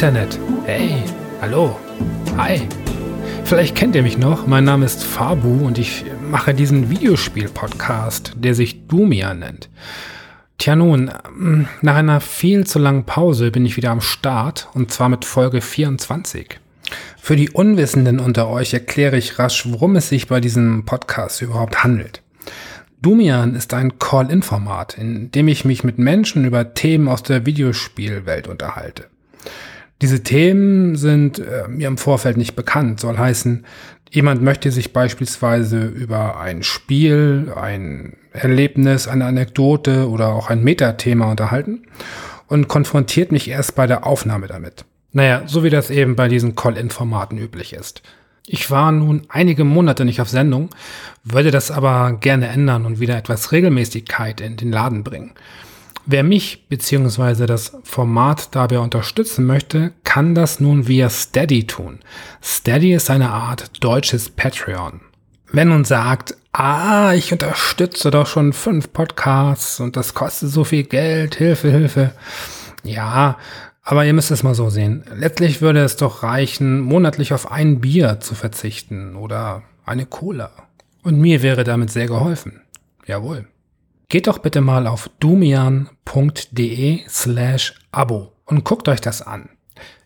Internet. Hey, hallo. Hi. Vielleicht kennt ihr mich noch. Mein Name ist Fabu und ich mache diesen Videospiel-Podcast, der sich Dumia nennt. Tja nun, nach einer viel zu langen Pause bin ich wieder am Start und zwar mit Folge 24. Für die Unwissenden unter euch erkläre ich rasch, worum es sich bei diesem Podcast überhaupt handelt. Dumian ist ein Call-In-Format, in dem ich mich mit Menschen über Themen aus der Videospielwelt unterhalte. Diese Themen sind äh, mir im Vorfeld nicht bekannt, soll heißen, jemand möchte sich beispielsweise über ein Spiel, ein Erlebnis, eine Anekdote oder auch ein Metathema unterhalten und konfrontiert mich erst bei der Aufnahme damit. Naja, so wie das eben bei diesen Call-In-Formaten üblich ist. Ich war nun einige Monate nicht auf Sendung, würde das aber gerne ändern und wieder etwas Regelmäßigkeit in den Laden bringen. Wer mich bzw. das Format dabei unterstützen möchte, kann das nun via Steady tun. Steady ist eine Art deutsches Patreon. Wenn nun sagt, ah, ich unterstütze doch schon fünf Podcasts und das kostet so viel Geld, Hilfe, Hilfe. Ja, aber ihr müsst es mal so sehen. Letztlich würde es doch reichen, monatlich auf ein Bier zu verzichten oder eine Cola. Und mir wäre damit sehr geholfen. Jawohl. Geht doch bitte mal auf dumian.de slash Abo und guckt euch das an.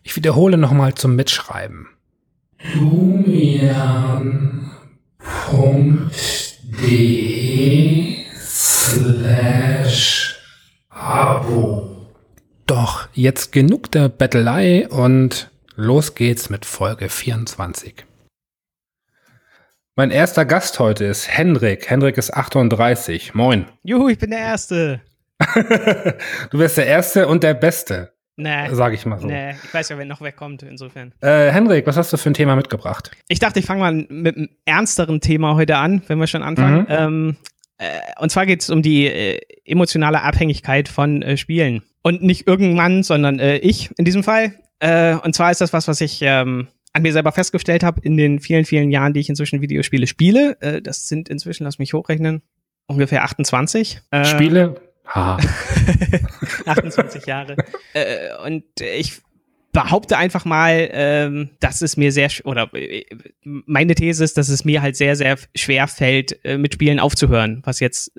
Ich wiederhole nochmal zum Mitschreiben. dumian.de slash Abo. Doch, jetzt genug der Bettelei und los geht's mit Folge 24. Mein erster Gast heute ist Hendrik. Hendrik ist 38. Moin. Juhu, ich bin der Erste. du bist der Erste und der Beste. Nee. Sag ich mal so. Nee, ich weiß ja, wenn noch wer kommt, insofern. Äh, Hendrik, was hast du für ein Thema mitgebracht? Ich dachte, ich fange mal mit einem ernsteren Thema heute an, wenn wir schon anfangen. Mhm. Ähm, äh, und zwar geht es um die äh, emotionale Abhängigkeit von äh, Spielen. Und nicht irgendwann, sondern äh, ich in diesem Fall. Äh, und zwar ist das was, was ich ähm, an mir selber festgestellt habe in den vielen, vielen Jahren, die ich inzwischen Videospiele spiele. Äh, das sind inzwischen, lass mich hochrechnen, ungefähr 28. Äh, Spiele? Ha. 28 Jahre. Äh, und ich behaupte einfach mal, ähm, dass es mir sehr, oder äh, meine These ist, dass es mir halt sehr, sehr schwer fällt, äh, mit Spielen aufzuhören, was jetzt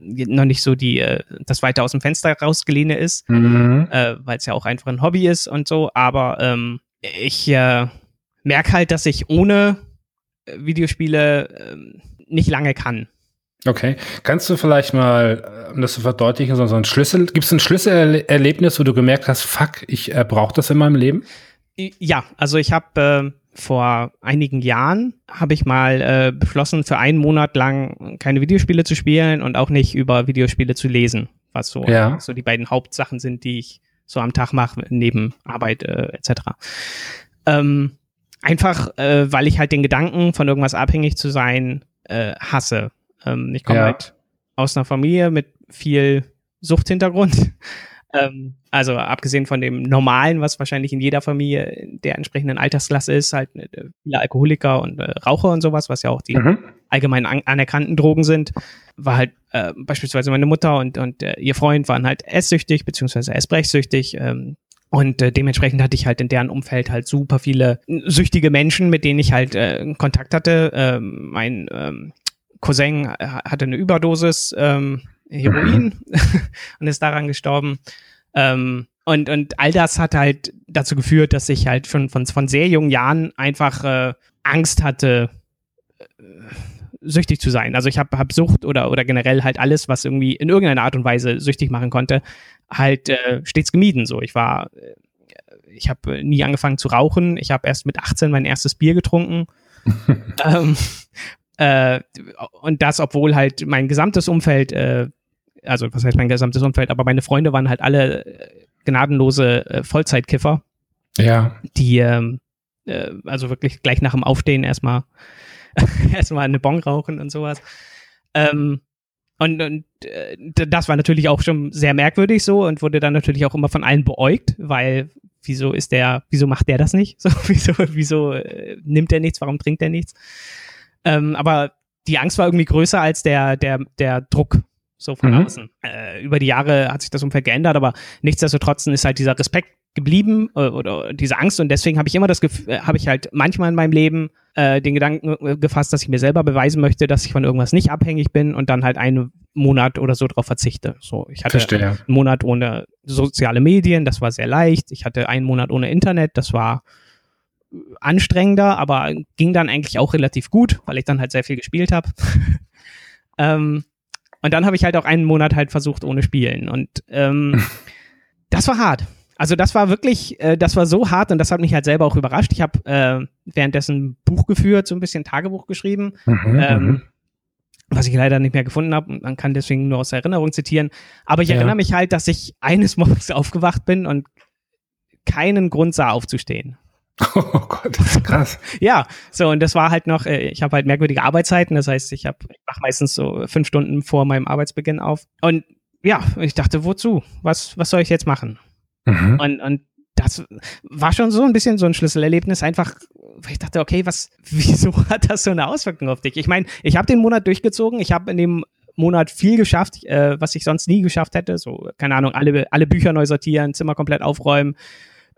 noch nicht so die, äh, das weiter aus dem Fenster rausgelehne ist, mhm. äh, weil es ja auch einfach ein Hobby ist und so, aber ähm, ich äh, merke halt, dass ich ohne äh, Videospiele äh, nicht lange kann. Okay. Kannst du vielleicht mal, äh, um das zu verdeutlichen, so, ein Schlüssel, gibt es ein Schlüsselerlebnis, wo du gemerkt hast, fuck, ich äh, brauche das in meinem Leben? Ja, also ich habe äh, vor einigen Jahren habe ich mal äh, beschlossen, für einen Monat lang keine Videospiele zu spielen und auch nicht über Videospiele zu lesen, was so, ja. so die beiden Hauptsachen sind, die ich so am Tag mache, neben Arbeit äh, etc. Ähm, einfach, äh, weil ich halt den Gedanken, von irgendwas abhängig zu sein, äh, hasse. Ähm, ich komme ja. halt aus einer Familie mit viel Suchthintergrund. Ähm, also abgesehen von dem Normalen, was wahrscheinlich in jeder Familie der entsprechenden Altersklasse ist, halt äh, viele Alkoholiker und äh, Raucher und sowas, was ja auch die mhm. allgemein an anerkannten Drogen sind, war halt äh, beispielsweise meine Mutter und, und äh, ihr Freund waren halt esssüchtig, beziehungsweise essbrechsüchtig. Ähm, und äh, dementsprechend hatte ich halt in deren Umfeld halt super viele süchtige Menschen, mit denen ich halt äh, Kontakt hatte. Ähm, mein ähm, Cousin äh, hatte eine Überdosis ähm, Heroin und ist daran gestorben. Ähm, und, und all das hat halt dazu geführt, dass ich halt schon von, von sehr jungen Jahren einfach äh, Angst hatte, äh, süchtig zu sein. Also ich habe hab Sucht oder, oder generell halt alles, was irgendwie in irgendeiner Art und Weise süchtig machen konnte, halt äh, stets gemieden. So, ich war, äh, ich habe nie angefangen zu rauchen. Ich habe erst mit 18 mein erstes Bier getrunken. ähm, äh, und das, obwohl halt mein gesamtes Umfeld äh, also was heißt mein gesamtes Umfeld, aber meine Freunde waren halt alle äh, gnadenlose äh, Vollzeitkiffer. Ja. Die, ähm, äh, also wirklich gleich nach dem Aufstehen erstmal erstmal eine Bon rauchen und sowas. Ähm, und, und äh, das war natürlich auch schon sehr merkwürdig so und wurde dann natürlich auch immer von allen beäugt, weil wieso ist der, wieso macht der das nicht? So, wieso, wieso äh, nimmt er nichts, warum trinkt er nichts? Ähm, aber die Angst war irgendwie größer als der, der, der Druck so von mhm. außen. Äh, über die Jahre hat sich das Umfeld geändert, aber nichtsdestotrotz ist halt dieser Respekt geblieben äh, oder diese Angst und deswegen habe ich immer das Gefühl, äh, habe ich halt manchmal in meinem Leben äh, den Gedanken äh, gefasst, dass ich mir selber beweisen möchte, dass ich von irgendwas nicht abhängig bin und dann halt einen Monat oder so darauf verzichte. So, ich hatte Verstehe. einen Monat ohne soziale Medien, das war sehr leicht. Ich hatte einen Monat ohne Internet, das war anstrengender, aber ging dann eigentlich auch relativ gut, weil ich dann halt sehr viel gespielt habe. ähm, und dann habe ich halt auch einen Monat halt versucht ohne Spielen und ähm, das war hart. Also das war wirklich, äh, das war so hart und das hat mich halt selber auch überrascht. Ich habe äh, währenddessen ein Buch geführt, so ein bisschen Tagebuch geschrieben, mhm, ähm, mhm. was ich leider nicht mehr gefunden habe. Man kann deswegen nur aus Erinnerung zitieren. Aber ich ja. erinnere mich halt, dass ich eines Morgens aufgewacht bin und keinen Grund sah, aufzustehen. Oh Gott, krass. ja, so und das war halt noch, äh, ich habe halt merkwürdige Arbeitszeiten, das heißt, ich habe ich mache meistens so fünf Stunden vor meinem Arbeitsbeginn auf und ja, ich dachte, wozu? Was was soll ich jetzt machen? Mhm. Und, und das war schon so ein bisschen so ein Schlüsselerlebnis, einfach, weil ich dachte, okay, was, wieso hat das so eine Auswirkung auf dich? Ich meine, ich habe den Monat durchgezogen, ich habe in dem Monat viel geschafft, äh, was ich sonst nie geschafft hätte. So, keine Ahnung, alle, alle Bücher neu sortieren, Zimmer komplett aufräumen,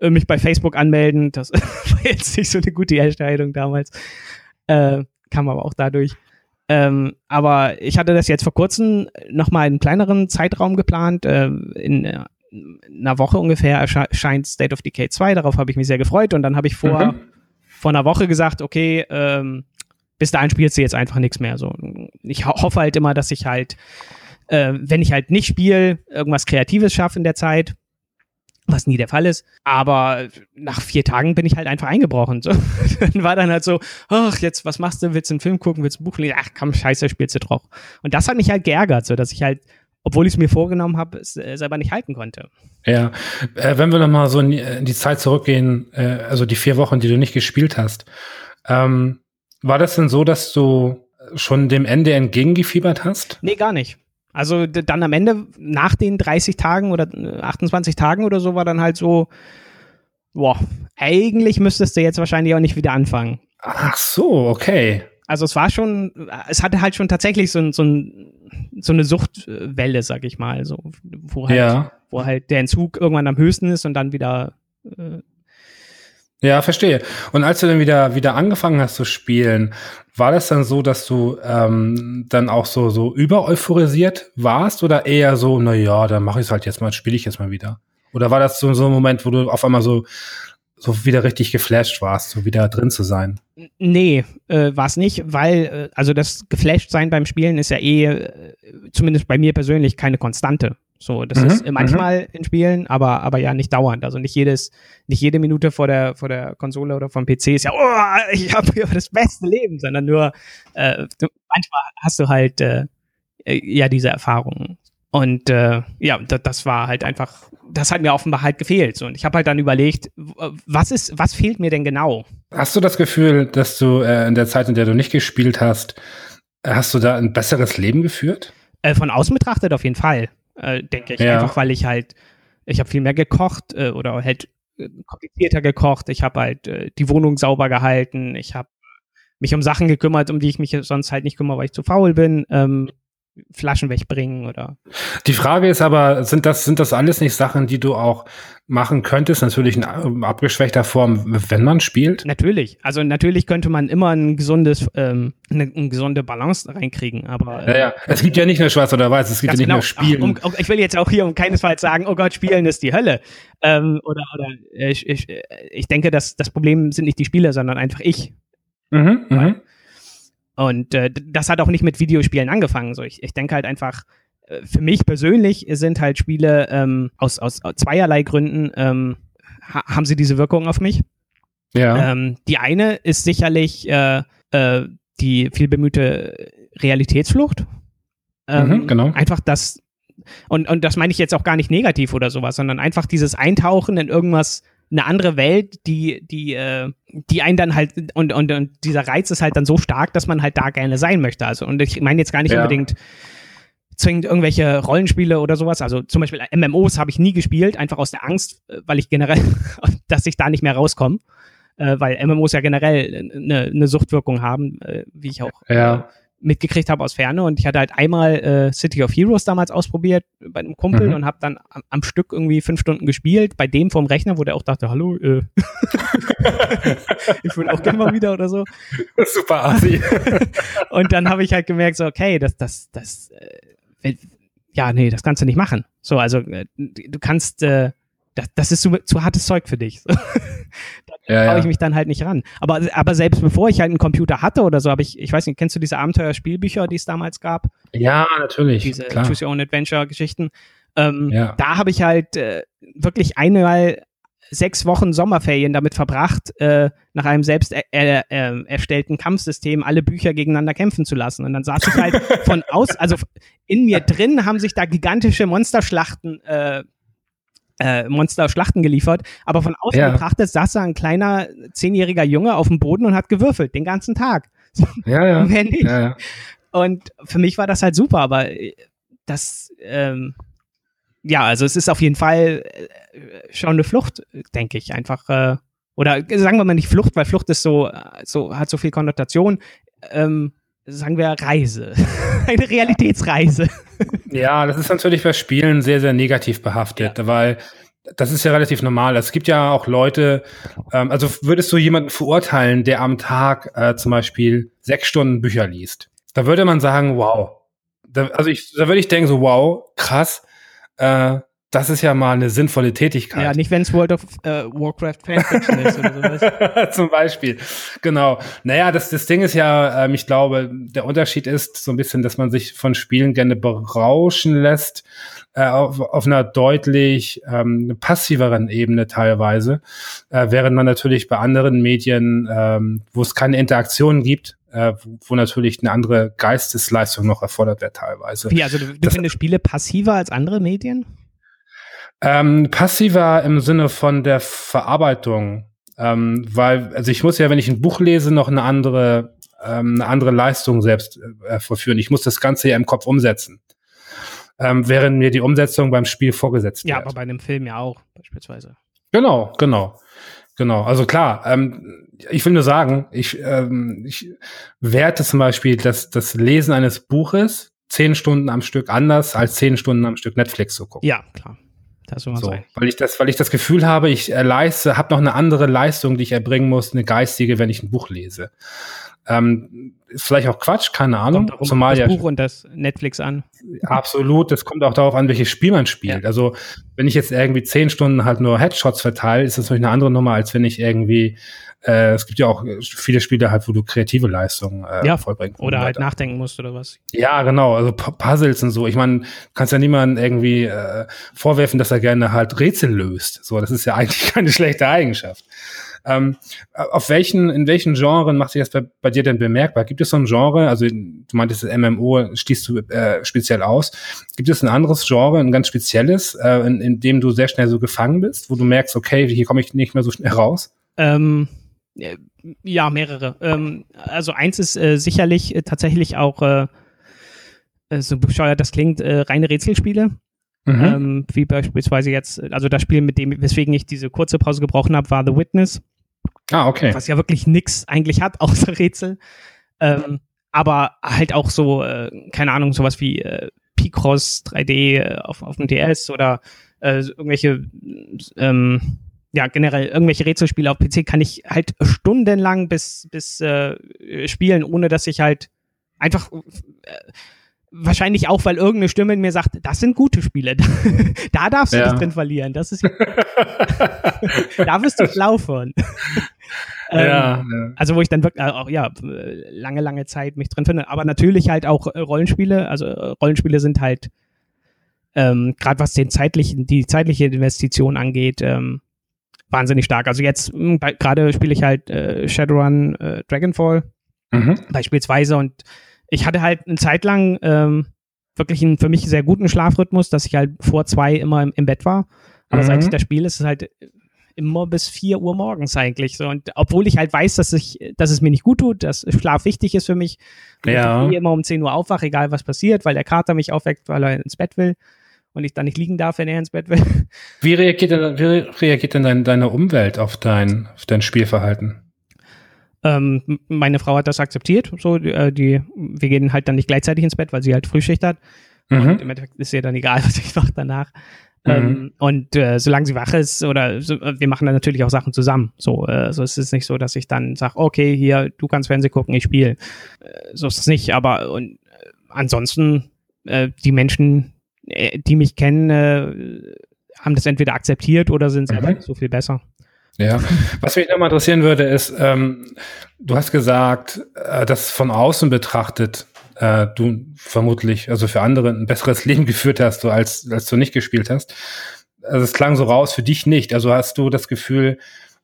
äh, mich bei Facebook anmelden. Das war jetzt nicht so eine gute Entscheidung damals. Äh, kam aber auch dadurch. Ähm, aber ich hatte das jetzt vor kurzem nochmal in einem kleineren Zeitraum geplant, äh, in äh, einer Woche ungefähr erscheint State of Decay 2. Darauf habe ich mich sehr gefreut. Und dann habe ich vor, mhm. vor einer Woche gesagt, okay, ähm, bis dahin spielst du jetzt einfach nichts mehr. So, ich ho hoffe halt immer, dass ich halt, äh, wenn ich halt nicht spiele, irgendwas Kreatives schaffe in der Zeit. Was nie der Fall ist. Aber nach vier Tagen bin ich halt einfach eingebrochen. So. dann war dann halt so, ach, jetzt, was machst du? Willst du einen Film gucken? Willst du ein Buch lesen? Ach komm, scheiße, spielst du drauf. Und das hat mich halt geärgert, so dass ich halt obwohl ich es mir vorgenommen habe, es äh, selber nicht halten konnte. Ja, äh, wenn wir nochmal so in die, in die, Zeit zurückgehen, äh, also die vier Wochen, die du nicht gespielt hast, ähm, war das denn so, dass du schon dem Ende entgegengefiebert hast? Nee, gar nicht. Also dann am Ende, nach den 30 Tagen oder 28 äh, Tagen oder so, war dann halt so, boah, eigentlich müsstest du jetzt wahrscheinlich auch nicht wieder anfangen. Ach so, okay. Also es war schon, es hatte halt schon tatsächlich so, so, so eine Suchtwelle, sag ich mal, so, wo halt, ja. wo halt der Entzug irgendwann am höchsten ist und dann wieder. Äh ja, verstehe. Und als du dann wieder wieder angefangen hast zu spielen, war das dann so, dass du ähm, dann auch so so über euphorisiert warst oder eher so, na ja, dann mache ich es halt jetzt mal, spiele ich jetzt mal wieder? Oder war das so, so ein Moment, wo du auf einmal so so wieder richtig geflasht warst, so wieder drin zu sein. Nee, äh, war es nicht, weil, äh, also das geflasht sein beim Spielen ist ja eh, äh, zumindest bei mir persönlich, keine Konstante. So, das mhm, ist manchmal mhm. in Spielen, aber, aber ja nicht dauernd. Also nicht jedes, nicht jede Minute vor der, vor der Konsole oder vom PC ist ja, oh, ich habe hier das beste Leben, sondern nur, äh, du, manchmal hast du halt äh, äh ja diese Erfahrungen. Und äh, ja, das war halt einfach, das hat mir offenbar halt gefehlt. So. Und ich habe halt dann überlegt, was ist, was fehlt mir denn genau? Hast du das Gefühl, dass du äh, in der Zeit, in der du nicht gespielt hast, hast du da ein besseres Leben geführt? Äh, von außen betrachtet auf jeden Fall, äh, denke ich. Ja. Einfach weil ich halt, ich habe viel mehr gekocht äh, oder halt äh, komplizierter gekocht. Ich habe halt äh, die Wohnung sauber gehalten. Ich habe mich um Sachen gekümmert, um die ich mich sonst halt nicht kümmere, weil ich zu faul bin. Ähm, Flaschen wegbringen oder. Die Frage ist aber, sind das, sind das alles nicht Sachen, die du auch machen könntest? Natürlich in abgeschwächter Form, wenn man spielt? Natürlich. Also natürlich könnte man immer ein gesundes, ähm, eine, eine gesunde Balance reinkriegen, aber. Ja, ja. Es gibt ja nicht nur schwarz oder weiß, es gibt ja nicht genau. nur Spielen. Ach, um, ich will jetzt auch hier um keinesfalls sagen, oh Gott, Spielen ist die Hölle. Ähm, oder, oder ich, ich, ich denke, dass das Problem sind nicht die Spiele, sondern einfach ich. Mhm, mhm. Und äh, das hat auch nicht mit Videospielen angefangen. So, ich, ich denke halt einfach, äh, für mich persönlich sind halt Spiele ähm, aus, aus zweierlei Gründen ähm, ha haben sie diese Wirkung auf mich. Ja. Ähm, die eine ist sicherlich äh, äh, die viel bemühte Realitätsflucht. Ähm, mhm, genau. Einfach das, und, und das meine ich jetzt auch gar nicht negativ oder sowas, sondern einfach dieses Eintauchen in irgendwas eine andere Welt, die, die, äh, die einen dann halt, und, und, und dieser Reiz ist halt dann so stark, dass man halt da gerne sein möchte. Also, und ich meine jetzt gar nicht ja. unbedingt zwingend irgendwelche Rollenspiele oder sowas. Also zum Beispiel MMOs habe ich nie gespielt, einfach aus der Angst, äh, weil ich generell, dass ich da nicht mehr rauskomme. Äh, weil MMOs ja generell eine, eine Suchtwirkung haben, äh, wie ich auch ja. Mitgekriegt habe aus Ferne und ich hatte halt einmal äh, City of Heroes damals ausprobiert bei einem Kumpel mhm. und habe dann am, am, Stück irgendwie fünf Stunden gespielt, bei dem vom Rechner, wo der auch dachte, hallo, äh, ich will auch gerne mal wieder oder so. Super Asi. und dann habe ich halt gemerkt, so, okay, das, das, das, äh, ja, nee, das kannst du nicht machen. So, also äh, du kannst, äh, das, das ist zu, zu hartes Zeug für dich. da ja, traue ich mich dann halt nicht ran. Aber, aber selbst bevor ich halt einen Computer hatte oder so, habe ich, ich weiß nicht, kennst du diese Abenteuer-Spielbücher, die es damals gab? Ja, natürlich. Diese klar. Choose Your Own Adventure-Geschichten. Ähm, ja. Da habe ich halt äh, wirklich einmal sechs Wochen Sommerferien damit verbracht, äh, nach einem selbst er, er, er, erstellten Kampfsystem alle Bücher gegeneinander kämpfen zu lassen. Und dann saß ich halt von aus, also in mir drin haben sich da gigantische Monsterschlachten äh, äh, Monster-Schlachten geliefert, aber von außen ja. betrachtet saß da ein kleiner zehnjähriger Junge auf dem Boden und hat gewürfelt den ganzen Tag. Ja, ja. Mehr nicht. Ja, ja. Und für mich war das halt super, aber das, ähm, ja, also es ist auf jeden Fall äh, schon eine Flucht, denke ich, einfach. Äh, oder sagen wir mal nicht Flucht, weil Flucht ist so, so hat so viel Konnotation. Ähm, sagen wir Reise, eine Realitätsreise. Ja, das ist natürlich bei Spielen sehr, sehr negativ behaftet, ja. weil das ist ja relativ normal. Es gibt ja auch Leute, ähm, also würdest du jemanden verurteilen, der am Tag äh, zum Beispiel sechs Stunden Bücher liest? Da würde man sagen, wow. Da, also ich, da würde ich denken so, wow, krass. Äh, das ist ja mal eine sinnvolle Tätigkeit. Ja, nicht wenn es World of äh, Warcraft Fanfiction ist oder sowas. Zum Beispiel. Genau. Naja, das, das Ding ist ja, ähm, ich glaube, der Unterschied ist so ein bisschen, dass man sich von Spielen gerne berauschen lässt, äh, auf, auf einer deutlich ähm, passiveren Ebene teilweise, äh, während man natürlich bei anderen Medien, ähm, wo es keine Interaktion gibt, äh, wo, wo natürlich eine andere Geistesleistung noch erfordert wird teilweise. Wie, also du, du findest Spiele passiver als andere Medien? Ähm, passiver im Sinne von der Verarbeitung. Ähm, weil, also ich muss ja, wenn ich ein Buch lese, noch eine andere, ähm, eine andere Leistung selbst äh, verführen. Ich muss das Ganze ja im Kopf umsetzen. Ähm, während mir die Umsetzung beim Spiel vorgesetzt ja, wird. Ja, aber bei einem Film ja auch, beispielsweise. Genau, genau. Genau, also klar, ähm, ich will nur sagen, ich, ähm, ich werte zum Beispiel das, das Lesen eines Buches zehn Stunden am Stück anders als zehn Stunden am Stück Netflix zu gucken. Ja, klar. Das so. Weil ich das, weil ich das Gefühl habe, ich äh, leiste, habe noch eine andere Leistung, die ich erbringen muss, eine geistige, wenn ich ein Buch lese. Ähm, ist vielleicht auch Quatsch, keine Ahnung. Kommt Zumal das Buch und das Netflix an. Absolut, das kommt auch darauf an, welches Spiel man spielt. Ja. Also wenn ich jetzt irgendwie zehn Stunden halt nur Headshots verteile, ist das natürlich eine andere Nummer, als wenn ich irgendwie äh, es gibt ja auch viele Spiele halt, wo du kreative Leistungen äh, ja, vollbringen Oder halt nachdenken musst oder was. Ja, genau. Also Puzzles und so. Ich meine, kannst ja niemanden irgendwie äh, vorwerfen, dass er gerne halt Rätsel löst. So, das ist ja eigentlich keine schlechte Eigenschaft. Ähm, auf welchen, in welchen Genren macht sich das bei, bei, dir denn bemerkbar? Gibt es so ein Genre, also du meintest MMO stießt du äh, speziell aus. Gibt es ein anderes Genre, ein ganz spezielles, äh, in, in dem du sehr schnell so gefangen bist, wo du merkst, okay, hier komme ich nicht mehr so schnell raus? Ähm, ja, mehrere. Ähm, also eins ist äh, sicherlich äh, tatsächlich auch, äh, äh so bescheuert das klingt, äh, reine Rätselspiele. Mhm. Ähm, wie beispielsweise jetzt, also das Spiel, mit dem, weswegen ich diese kurze Pause gebrochen habe, war The Witness. Ah, okay. Was ja wirklich nix eigentlich hat, außer Rätsel. Ähm, aber halt auch so, äh, keine Ahnung, sowas wie äh, Picross 3D äh, auf, auf dem DS oder äh, irgendwelche, ähm, ja, generell irgendwelche Rätselspiele auf PC kann ich halt stundenlang bis, bis äh, spielen, ohne dass ich halt einfach äh, wahrscheinlich auch, weil irgendeine Stimme in mir sagt, das sind gute Spiele. da darfst du ja. nicht drin verlieren. Das ist da wirst du schlau von. ähm, ja, Also wo ich dann wirklich auch ja lange lange Zeit mich drin finde, aber natürlich halt auch äh, Rollenspiele. Also äh, Rollenspiele sind halt ähm, gerade was den zeitlichen die zeitliche Investition angeht ähm, wahnsinnig stark. Also jetzt hm, gerade spiele ich halt äh, Shadowrun äh, Dragonfall mhm. beispielsweise und ich hatte halt eine Zeit lang ähm, wirklich einen für mich sehr guten Schlafrhythmus, dass ich halt vor zwei immer im, im Bett war. Aber mhm. seit ich das spiele, ist es halt immer bis vier Uhr morgens eigentlich so. Und obwohl ich halt weiß, dass ich, dass es mir nicht gut tut, dass Schlaf wichtig ist für mich, ja. ich immer um 10 Uhr aufwache, egal was passiert, weil der Kater mich aufweckt, weil er ins Bett will und ich dann nicht liegen darf, wenn er ins Bett will. Wie reagiert denn, wie reagiert denn deine, deine Umwelt auf dein, auf dein Spielverhalten? Ähm, meine Frau hat das akzeptiert. So, äh, die, wir gehen halt dann nicht gleichzeitig ins Bett, weil sie halt Frühschicht hat. Mhm. Und im Endeffekt ist ihr dann egal, was ich mache danach. Mhm. Ähm, und äh, solange sie wach ist, oder so, wir machen dann natürlich auch Sachen zusammen. So, äh, so es ist nicht so, dass ich dann sage, okay, hier, du kannst Fernsehen gucken, ich spiele. Äh, so ist es nicht. Aber und, äh, ansonsten, äh, die Menschen, äh, die mich kennen, äh, haben das entweder akzeptiert oder sind selber mhm. so viel besser. Ja, was mich nochmal interessieren würde, ist, ähm, du hast gesagt, äh, dass von außen betrachtet äh, du vermutlich, also für andere ein besseres Leben geführt hast, als, als du nicht gespielt hast. Also es klang so raus, für dich nicht. Also hast du das Gefühl,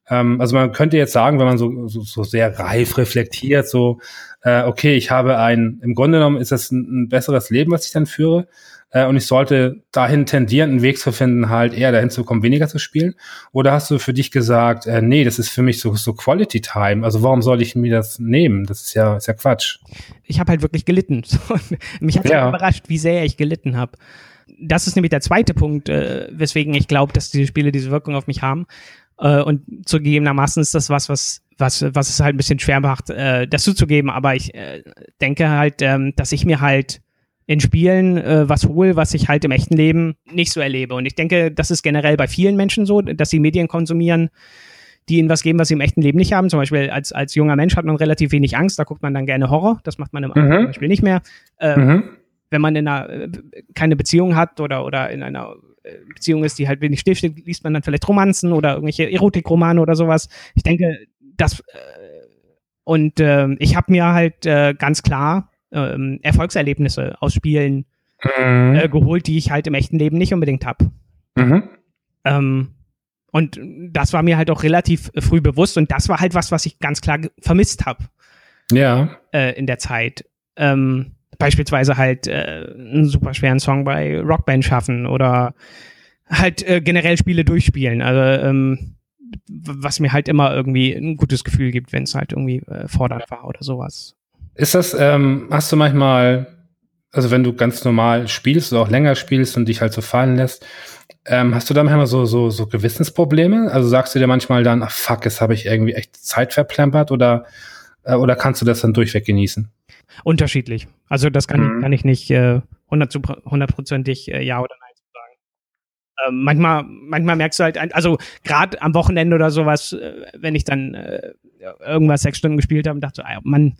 ähm, also man könnte jetzt sagen, wenn man so, so, so sehr reif reflektiert, so, äh, okay, ich habe ein, im Grunde genommen ist das ein, ein besseres Leben, was ich dann führe. Äh, und ich sollte dahin tendieren, einen Weg zu finden, halt eher dahin zu kommen, weniger zu spielen? Oder hast du für dich gesagt, äh, nee, das ist für mich so, so Quality Time, also warum soll ich mir das nehmen? Das ist ja, ist ja Quatsch. Ich habe halt wirklich gelitten. Mich hat ja. Halt überrascht, wie sehr ich gelitten habe. Das ist nämlich der zweite Punkt, äh, weswegen ich glaube, dass diese Spiele diese Wirkung auf mich haben. Äh, und zugegebenermaßen ist das was, was was, was es halt ein bisschen schwer macht, äh, das zuzugeben. Aber ich äh, denke halt, ähm, dass ich mir halt in Spielen äh, was hole, was ich halt im echten Leben nicht so erlebe. Und ich denke, das ist generell bei vielen Menschen so, dass sie Medien konsumieren, die ihnen was geben, was sie im echten Leben nicht haben. Zum Beispiel als, als junger Mensch hat man relativ wenig Angst, da guckt man dann gerne Horror. Das macht man im mhm. Beispiel nicht mehr. Äh, mhm. Wenn man in einer, äh, keine Beziehung hat oder, oder in einer äh, Beziehung ist, die halt wenig stillsteht, liest man dann vielleicht Romanzen oder irgendwelche Erotikromane oder sowas. Ich denke, das äh, und äh, ich habe mir halt äh, ganz klar ähm, Erfolgserlebnisse aus Spielen mhm. äh, geholt, die ich halt im echten Leben nicht unbedingt habe. Mhm. Ähm, und das war mir halt auch relativ früh bewusst und das war halt was, was ich ganz klar vermisst habe. Ja. Äh, in der Zeit. Ähm, beispielsweise halt äh, einen super schweren Song bei Rockband schaffen oder halt äh, generell Spiele durchspielen. Also ähm, was mir halt immer irgendwie ein gutes Gefühl gibt, wenn es halt irgendwie äh, fordernd war oder sowas. Ist das, ähm, hast du manchmal, also wenn du ganz normal spielst oder auch länger spielst und dich halt so fallen lässt, ähm, hast du da manchmal so, so, so Gewissensprobleme? Also sagst du dir manchmal dann, ach fuck, jetzt habe ich irgendwie echt Zeit verplempert oder, äh, oder kannst du das dann durchweg genießen? Unterschiedlich. Also das kann, mhm. kann ich nicht äh, hundertprozentig äh, ja oder nein sagen. Ähm, manchmal, manchmal merkst du halt, also gerade am Wochenende oder sowas, äh, wenn ich dann äh, irgendwas sechs Stunden gespielt habe und dachte, so, ah, Mann,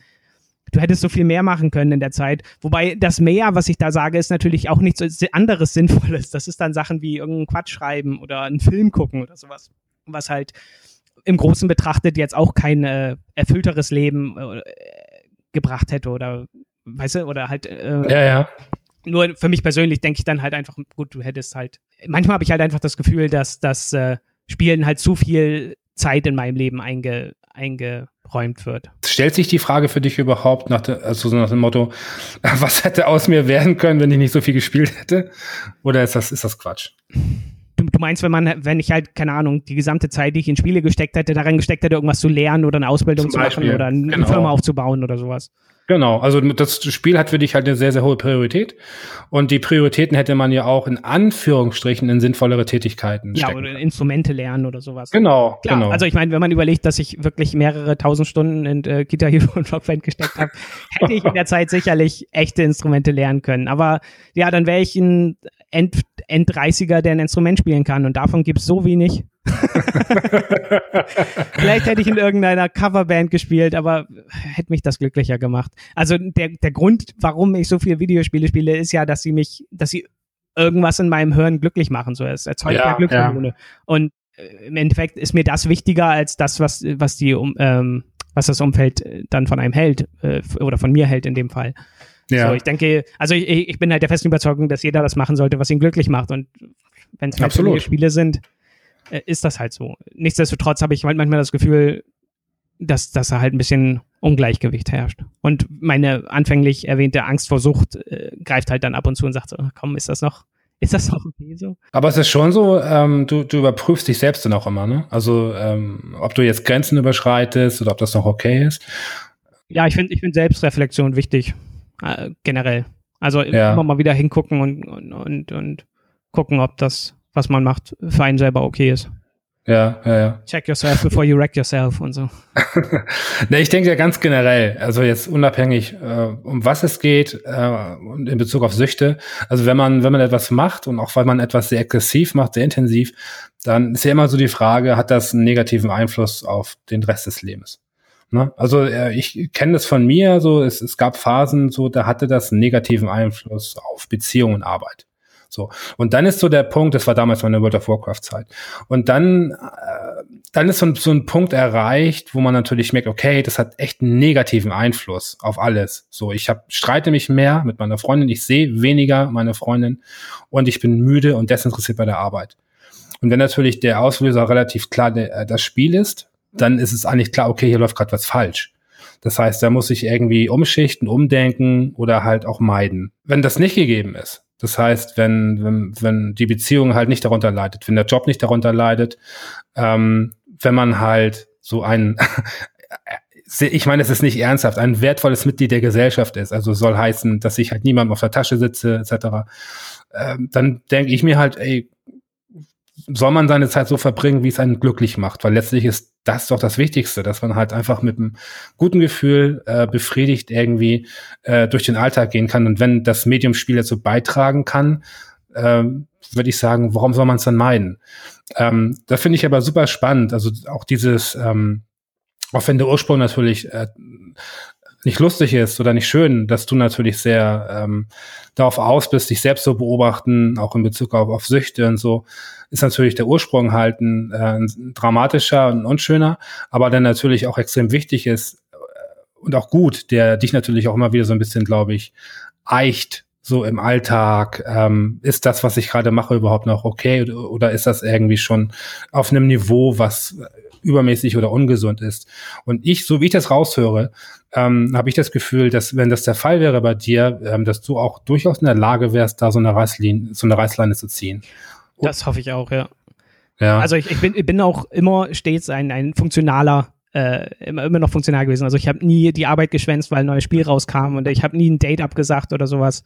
du hättest so viel mehr machen können in der Zeit. Wobei das mehr, was ich da sage, ist natürlich auch nichts anderes Sinnvolles. Das ist dann Sachen wie irgendeinen Quatsch schreiben oder einen Film gucken oder sowas, was halt im Großen betrachtet jetzt auch kein äh, erfüllteres Leben äh, gebracht hätte oder weißt du, oder halt äh, ja, ja. Nur für mich persönlich denke ich dann halt einfach, gut, du hättest halt. Manchmal habe ich halt einfach das Gefühl, dass das äh, Spielen halt zu viel Zeit in meinem Leben einge, einge eingeräumt wird. Stellt sich die Frage für dich überhaupt nach, de, also so nach dem Motto, was hätte aus mir werden können, wenn ich nicht so viel gespielt hätte? Oder ist das, ist das Quatsch? Du, du meinst, wenn man, wenn ich halt, keine Ahnung, die gesamte Zeit, die ich in Spiele gesteckt hätte, daran gesteckt hätte, irgendwas zu lernen oder eine Ausbildung zu machen oder eine genau. Firma aufzubauen oder sowas? Genau, also das Spiel hat für dich halt eine sehr, sehr hohe Priorität. Und die Prioritäten hätte man ja auch in Anführungsstrichen in sinnvollere Tätigkeiten Ja, stecken. oder Instrumente lernen oder sowas. Genau, Klar, genau. Also ich meine, wenn man überlegt, dass ich wirklich mehrere tausend Stunden in äh, Guitar Hero und Rockband gesteckt habe, hätte ich in der Zeit sicherlich echte Instrumente lernen können. Aber ja, dann wäre ich ein End, End-30er, der ein Instrument spielen kann. Und davon gibt es so wenig. Vielleicht hätte ich in irgendeiner Coverband gespielt, aber hätte mich das glücklicher gemacht. Also der, der Grund, warum ich so viele Videospiele spiele, ist ja, dass sie mich, dass sie irgendwas in meinem Hören glücklich machen. So, es erzeugt ja, Glückshormone. Ja. Und äh, im Endeffekt ist mir das wichtiger als das, was, was die, um, ähm, was das Umfeld dann von einem hält, äh, oder von mir hält in dem Fall. Ja. So, ich denke, also ich, ich bin halt der festen Überzeugung, dass jeder das machen sollte, was ihn glücklich macht. Und wenn es halt Spiele sind, äh, ist das halt so. Nichtsdestotrotz habe ich halt manchmal das Gefühl, dass, dass da halt ein bisschen Ungleichgewicht herrscht. Und meine anfänglich erwähnte Angst vor Sucht äh, greift halt dann ab und zu und sagt so, komm, ist das noch, ist das noch okay so? Aber es ist schon so, ähm, du, du überprüfst dich selbst dann auch immer, ne? Also ähm, ob du jetzt Grenzen überschreitest oder ob das noch okay ist. Ja, ich finde ich finde Selbstreflexion wichtig, äh, generell. Also ja. immer mal wieder hingucken und, und, und, und gucken, ob das was man macht, für einen selber okay ist. Ja, ja, ja. Check yourself before you wreck yourself und so. ne, ich denke ja ganz generell, also jetzt unabhängig, äh, um was es geht äh, und in Bezug auf Süchte. Also wenn man, wenn man etwas macht und auch weil man etwas sehr aggressiv macht, sehr intensiv, dann ist ja immer so die Frage, hat das einen negativen Einfluss auf den Rest des Lebens? Ne? Also äh, ich kenne das von mir, so es, es gab Phasen, so da hatte das einen negativen Einfluss auf Beziehungen und Arbeit. So. Und dann ist so der Punkt, das war damals meine World of Warcraft Zeit. Und dann, äh, dann ist so ein, so ein Punkt erreicht, wo man natürlich merkt, okay, das hat echt einen negativen Einfluss auf alles. So, ich hab, streite mich mehr mit meiner Freundin, ich sehe weniger meine Freundin und ich bin müde und desinteressiert bei der Arbeit. Und wenn natürlich der Auslöser relativ klar der, äh, das Spiel ist, dann ist es eigentlich klar, okay, hier läuft gerade was falsch. Das heißt, da muss ich irgendwie umschichten, umdenken oder halt auch meiden. Wenn das nicht gegeben ist, das heißt, wenn, wenn, wenn die Beziehung halt nicht darunter leidet, wenn der Job nicht darunter leidet, ähm, wenn man halt so ein, ich meine, es ist nicht ernsthaft, ein wertvolles Mitglied der Gesellschaft ist, also soll heißen, dass ich halt niemandem auf der Tasche sitze, etc., ähm, dann denke ich mir halt, ey, soll man seine Zeit so verbringen, wie es einen glücklich macht, weil letztlich ist das doch das Wichtigste, dass man halt einfach mit einem guten Gefühl äh, befriedigt irgendwie äh, durch den Alltag gehen kann. Und wenn das Mediumspiel dazu beitragen kann, äh, würde ich sagen, warum soll man es dann meiden? Ähm, da finde ich aber super spannend. Also auch dieses, ähm, auch wenn der Ursprung natürlich äh, nicht lustig ist oder nicht schön, dass du natürlich sehr ähm, darauf aus bist, dich selbst zu beobachten, auch in Bezug auf, auf Süchte und so, ist natürlich der Ursprung halt ein, äh, ein dramatischer und unschöner, aber dann natürlich auch extrem wichtig ist äh, und auch gut, der dich natürlich auch immer wieder so ein bisschen, glaube ich, eicht so im Alltag? Ähm, ist das, was ich gerade mache, überhaupt noch okay oder, oder ist das irgendwie schon auf einem Niveau, was übermäßig oder ungesund ist? Und ich, so wie ich das raushöre, ähm, habe ich das Gefühl, dass wenn das der Fall wäre bei dir, ähm, dass du auch durchaus in der Lage wärst, da so eine Reißleine, so eine Reißleine zu ziehen. Das hoffe ich auch, ja. ja. Also ich, ich, bin, ich bin auch immer stets ein, ein funktionaler äh, immer, immer noch funktional gewesen. Also ich habe nie die Arbeit geschwänzt, weil ein neues Spiel rauskam und ich habe nie ein Date abgesagt oder sowas.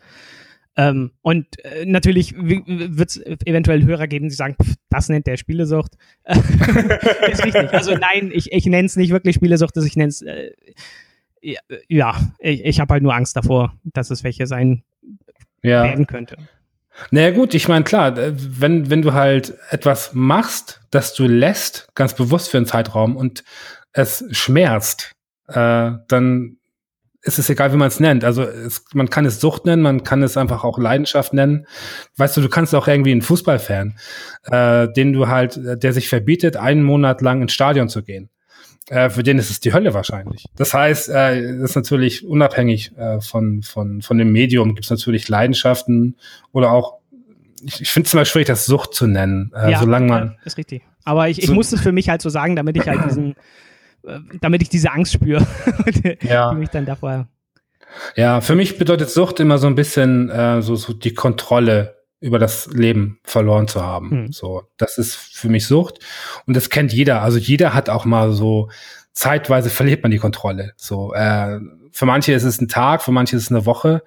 Ähm, und äh, natürlich wird es eventuell Hörer geben, die sagen, pff, das nennt der Spielesucht. ist richtig. Also nein, ich, ich nenne es nicht wirklich Spielesucht, ich nenne es, äh, ja, ich, ich habe halt nur Angst davor, dass es welche sein ja. werden könnte. Naja gut, ich meine, klar, äh, wenn, wenn du halt etwas machst, das du lässt, ganz bewusst für einen Zeitraum und es schmerzt, äh, dann ist es egal, wie man es nennt. Also es, man kann es Sucht nennen, man kann es einfach auch Leidenschaft nennen. Weißt du, du kannst auch irgendwie einen Fußballfan, äh, den du halt, der sich verbietet, einen Monat lang ins Stadion zu gehen. Äh, für den ist es die Hölle wahrscheinlich. Das heißt, äh, das ist natürlich unabhängig äh, von, von, von dem Medium, gibt es natürlich Leidenschaften oder auch, ich, ich finde es immer schwierig, das Sucht zu nennen, äh, ja, solange man. Ja, ist richtig. Aber ich, ich so, muss es für mich halt so sagen, damit ich halt diesen, damit ich diese Angst spüre, die, ja. die mich dann davor. Ja, für mich bedeutet Sucht immer so ein bisschen äh, so, so die Kontrolle über das Leben verloren zu haben. Hm. So, das ist für mich Sucht und das kennt jeder. Also jeder hat auch mal so zeitweise verliert man die Kontrolle. So, äh, für manche ist es ein Tag, für manche ist es eine Woche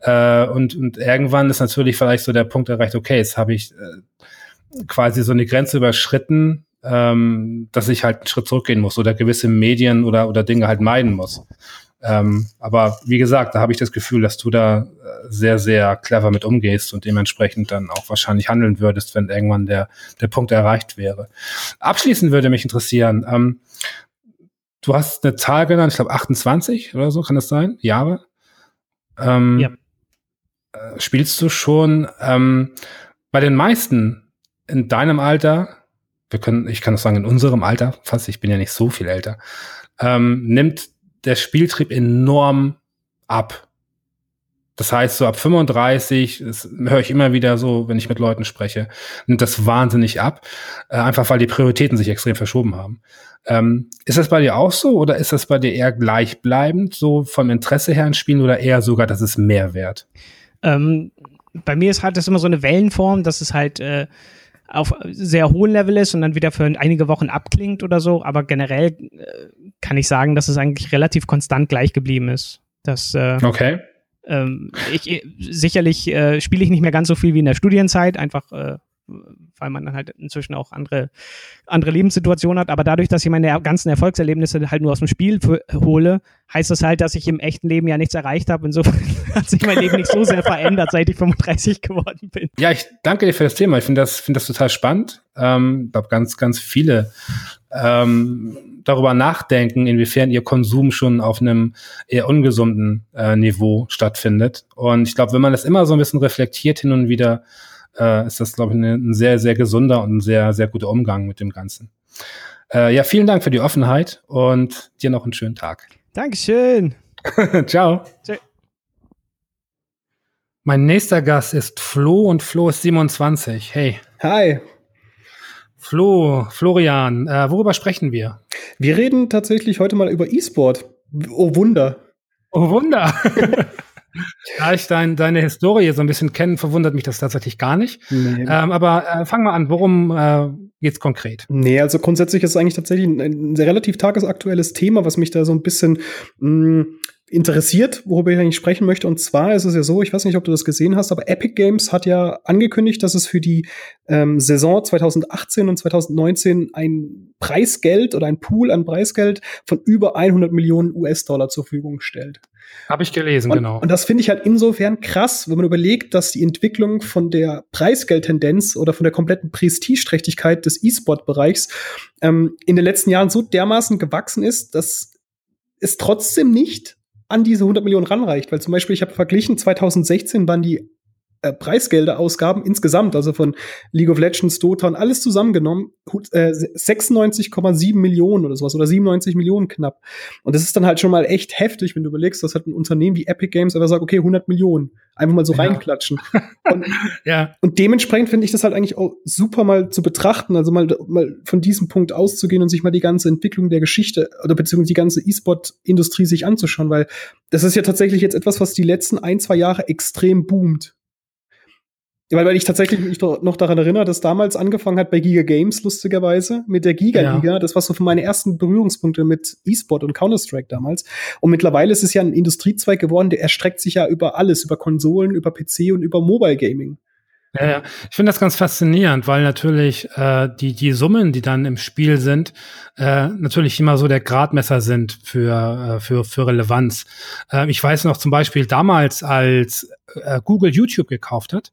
äh, und und irgendwann ist natürlich vielleicht so der Punkt erreicht. Okay, jetzt habe ich äh, quasi so eine Grenze überschritten, ähm, dass ich halt einen Schritt zurückgehen muss oder gewisse Medien oder oder Dinge halt meiden muss. Ähm, aber wie gesagt, da habe ich das Gefühl, dass du da äh, sehr, sehr clever mit umgehst und dementsprechend dann auch wahrscheinlich handeln würdest, wenn irgendwann der, der Punkt erreicht wäre. Abschließend würde mich interessieren, ähm, du hast eine Zahl genannt, ich glaube 28 oder so, kann das sein? Jahre? Ähm, ja. Äh, spielst du schon ähm, bei den meisten in deinem Alter, wir können, ich kann das sagen, in unserem Alter, fast, ich bin ja nicht so viel älter, ähm, nimmt der Spieltrieb enorm ab. Das heißt, so ab 35, das höre ich immer wieder so, wenn ich mit Leuten spreche, nimmt das wahnsinnig ab, äh, einfach weil die Prioritäten sich extrem verschoben haben. Ähm, ist das bei dir auch so oder ist das bei dir eher gleichbleibend, so vom Interesse her an Spielen oder eher sogar, dass es mehr wert? Ähm, bei mir ist halt das immer so eine Wellenform, dass es halt äh, auf sehr hohem Level ist und dann wieder für einige Wochen abklingt oder so. Aber generell äh, kann ich sagen, dass es eigentlich relativ konstant gleich geblieben ist. Das, äh, okay. Ähm, ich, sicherlich äh, spiele ich nicht mehr ganz so viel wie in der Studienzeit, einfach äh, weil man dann halt inzwischen auch andere, andere Lebenssituationen hat. Aber dadurch, dass ich meine ganzen Erfolgserlebnisse halt nur aus dem Spiel hole, heißt das halt, dass ich im echten Leben ja nichts erreicht habe. Insofern hat sich mein Leben nicht so sehr verändert, seit ich 35 geworden bin. Ja, ich danke dir für das Thema. Ich finde das, finde das total spannend. Ähm, ich glaube, ganz, ganz viele ähm, darüber nachdenken, inwiefern ihr Konsum schon auf einem eher ungesunden äh, Niveau stattfindet. Und ich glaube, wenn man das immer so ein bisschen reflektiert hin und wieder, äh, ist das, glaube ich, ein sehr, sehr gesunder und ein sehr, sehr guter Umgang mit dem Ganzen. Äh, ja, vielen Dank für die Offenheit und dir noch einen schönen Tag. Dankeschön. Ciao. Ciao. Mein nächster Gast ist Flo und Flo ist 27. Hey. Hi. Flo, Florian, äh, worüber sprechen wir? Wir reden tatsächlich heute mal über E-Sport. Oh Wunder. Oh Wunder. da ich dein, deine Historie so ein bisschen kenne, verwundert mich das tatsächlich gar nicht. Nee. Ähm, aber äh, fang mal an, worum äh, geht's konkret? Nee, also grundsätzlich ist es eigentlich tatsächlich ein, ein relativ tagesaktuelles Thema, was mich da so ein bisschen mh, mm, interessiert, worüber ich eigentlich sprechen möchte. Und zwar ist es ja so, ich weiß nicht, ob du das gesehen hast, aber Epic Games hat ja angekündigt, dass es für die ähm, Saison 2018 und 2019 ein Preisgeld oder ein Pool an Preisgeld von über 100 Millionen US-Dollar zur Verfügung stellt. Habe ich gelesen, und, genau. Und das finde ich halt insofern krass, wenn man überlegt, dass die Entwicklung von der Preisgeldtendenz oder von der kompletten Prestigeträchtigkeit des E-Sport-Bereichs ähm, in den letzten Jahren so dermaßen gewachsen ist, dass es trotzdem nicht an diese 100 Millionen ranreicht. Weil zum Beispiel, ich habe verglichen, 2016 waren die äh, Preisgelderausgaben insgesamt, also von League of Legends, Dota und alles zusammengenommen, äh, 96,7 Millionen oder sowas oder 97 Millionen knapp. Und das ist dann halt schon mal echt heftig, wenn du überlegst, dass halt ein Unternehmen wie Epic Games aber sagt, okay, 100 Millionen, einfach mal so ja. reinklatschen. Und, ja. und dementsprechend finde ich das halt eigentlich auch super mal zu betrachten, also mal, mal von diesem Punkt auszugehen und sich mal die ganze Entwicklung der Geschichte oder beziehungsweise die ganze E-Sport-Industrie sich anzuschauen, weil das ist ja tatsächlich jetzt etwas, was die letzten ein, zwei Jahre extrem boomt. Weil, weil ich tatsächlich mich noch daran erinnere, dass damals angefangen hat bei Giga Games, lustigerweise, mit der Giga-Liga. Ja. Das war so für meine ersten Berührungspunkte mit E-Sport und Counter-Strike damals. Und mittlerweile ist es ja ein Industriezweig geworden, der erstreckt sich ja über alles, über Konsolen, über PC und über Mobile Gaming. Ja, ja. Ich finde das ganz faszinierend, weil natürlich äh, die, die Summen, die dann im Spiel sind, äh, natürlich immer so der Gradmesser sind für, äh, für, für Relevanz. Äh, ich weiß noch zum Beispiel damals, als äh, Google YouTube gekauft hat,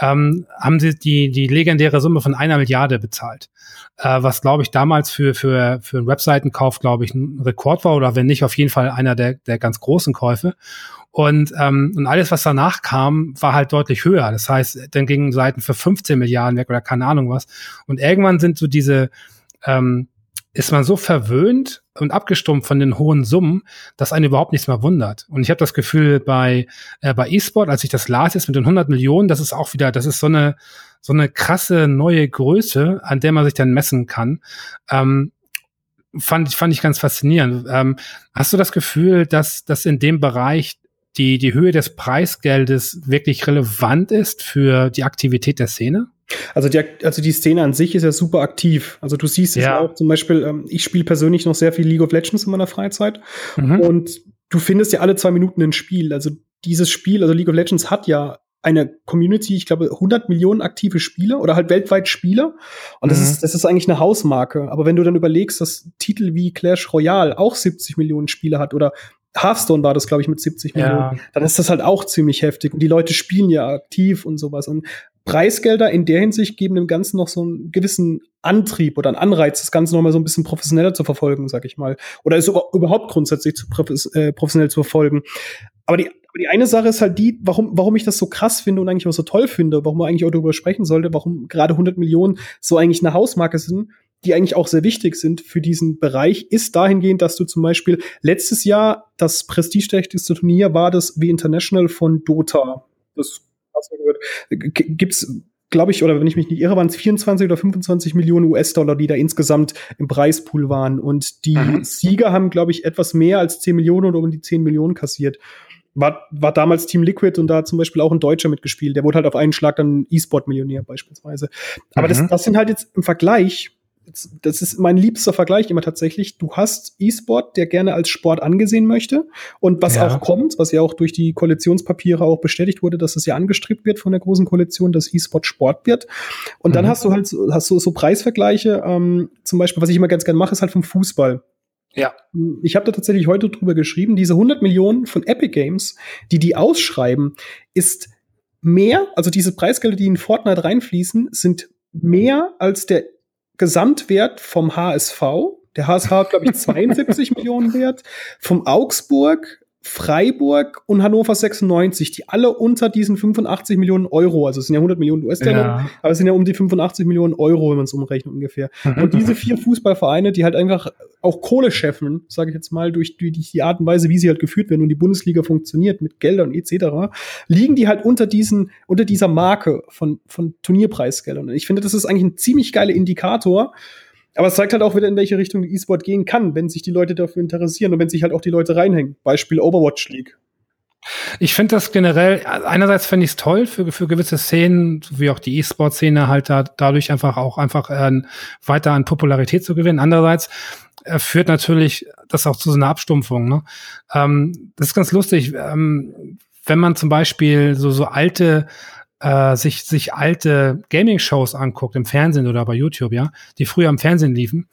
ähm, haben sie die, die legendäre Summe von einer Milliarde bezahlt. Äh, was, glaube ich, damals für, für, für einen Webseitenkauf, glaube ich, ein Rekord war oder wenn nicht, auf jeden Fall einer der, der ganz großen Käufe. Und, ähm, und alles, was danach kam, war halt deutlich höher. Das heißt, dann gingen Seiten für 15 Milliarden weg oder keine Ahnung was. Und irgendwann sind so diese, ähm, ist man so verwöhnt und abgestumpft von den hohen Summen, dass einen überhaupt nichts mehr wundert. Und ich habe das Gefühl bei äh, bei E-Sport, als ich das las jetzt mit den 100 Millionen, das ist auch wieder, das ist so eine so eine krasse neue Größe, an der man sich dann messen kann. Ähm, fand, fand ich ganz faszinierend. Ähm, hast du das Gefühl, dass, dass in dem Bereich die, die Höhe des Preisgeldes wirklich relevant ist für die Aktivität der Szene? Also die, also die Szene an sich ist ja super aktiv. Also du siehst es ja. auch zum Beispiel, ähm, ich spiele persönlich noch sehr viel League of Legends in meiner Freizeit mhm. und du findest ja alle zwei Minuten ein Spiel. Also dieses Spiel, also League of Legends hat ja eine Community, ich glaube 100 Millionen aktive Spieler oder halt weltweit Spieler und das mhm. ist das ist eigentlich eine Hausmarke, aber wenn du dann überlegst, dass Titel wie Clash Royale auch 70 Millionen Spieler hat oder Hearthstone war das, glaube ich, mit 70 ja. Millionen. Dann ist das halt auch ziemlich heftig. Und die Leute spielen ja aktiv und sowas. Und Preisgelder in der Hinsicht geben dem Ganzen noch so einen gewissen Antrieb oder einen Anreiz, das Ganze noch mal so ein bisschen professioneller zu verfolgen, sag ich mal. Oder ist überhaupt grundsätzlich zu äh, professionell zu verfolgen. Aber die, die eine Sache ist halt die, warum, warum ich das so krass finde und eigentlich auch so toll finde, warum man eigentlich auch darüber sprechen sollte, warum gerade 100 Millionen so eigentlich eine Hausmarke sind, die eigentlich auch sehr wichtig sind für diesen Bereich, ist dahingehend, dass du zum Beispiel letztes Jahr das prestigeträchtigste Turnier war das wie International von Dota. Das gibt's glaube ich, oder wenn ich mich nicht irre, waren es 24 oder 25 Millionen US-Dollar, die da insgesamt im Preispool waren. Und die mhm. Sieger haben, glaube ich, etwas mehr als 10 Millionen oder um die 10 Millionen kassiert. War, war damals Team Liquid und da hat zum Beispiel auch ein Deutscher mitgespielt. Der wurde halt auf einen Schlag dann E-Sport-Millionär beispielsweise. Aber mhm. das, das sind halt jetzt im Vergleich das ist mein liebster Vergleich immer tatsächlich. Du hast E-Sport, der gerne als Sport angesehen möchte und was ja. auch kommt, was ja auch durch die Koalitionspapiere auch bestätigt wurde, dass es ja angestrebt wird von der großen Koalition, dass E-Sport Sport wird. Und mhm. dann hast du halt hast du so Preisvergleiche. Ähm, zum Beispiel, was ich immer ganz gerne mache, ist halt vom Fußball. Ja. Ich habe da tatsächlich heute drüber geschrieben, diese 100 Millionen von Epic Games, die die ausschreiben, ist mehr, also diese Preisgelder, die in Fortnite reinfließen, sind mehr als der Gesamtwert vom HSV. Der HSV hat, glaube ich, 72 Millionen wert. Vom Augsburg Freiburg und Hannover 96, die alle unter diesen 85 Millionen Euro, also es sind ja 100 Millionen US-Dollar, ja. aber es sind ja um die 85 Millionen Euro, wenn man es umrechnet ungefähr. und diese vier Fußballvereine, die halt einfach auch Kohle scheffeln, sage ich jetzt mal, durch die, die Art und Weise, wie sie halt geführt werden und die Bundesliga funktioniert mit Geldern etc., liegen die halt unter diesen, unter dieser Marke von, von Turnierpreisgeldern. Und ich finde, das ist eigentlich ein ziemlich geiler Indikator, aber es zeigt halt auch wieder, in welche Richtung E-Sport gehen kann, wenn sich die Leute dafür interessieren und wenn sich halt auch die Leute reinhängen. Beispiel Overwatch League. Ich finde das generell, einerseits finde ich es toll für, für gewisse Szenen, wie auch die E-Sport-Szene halt da, dadurch einfach auch einfach äh, weiter an Popularität zu gewinnen. Andererseits äh, führt natürlich das auch zu so einer Abstumpfung. Ne? Ähm, das ist ganz lustig, ähm, wenn man zum Beispiel so, so alte äh, sich, sich alte Gaming-Shows anguckt, im Fernsehen oder bei YouTube, ja, die früher im Fernsehen liefen,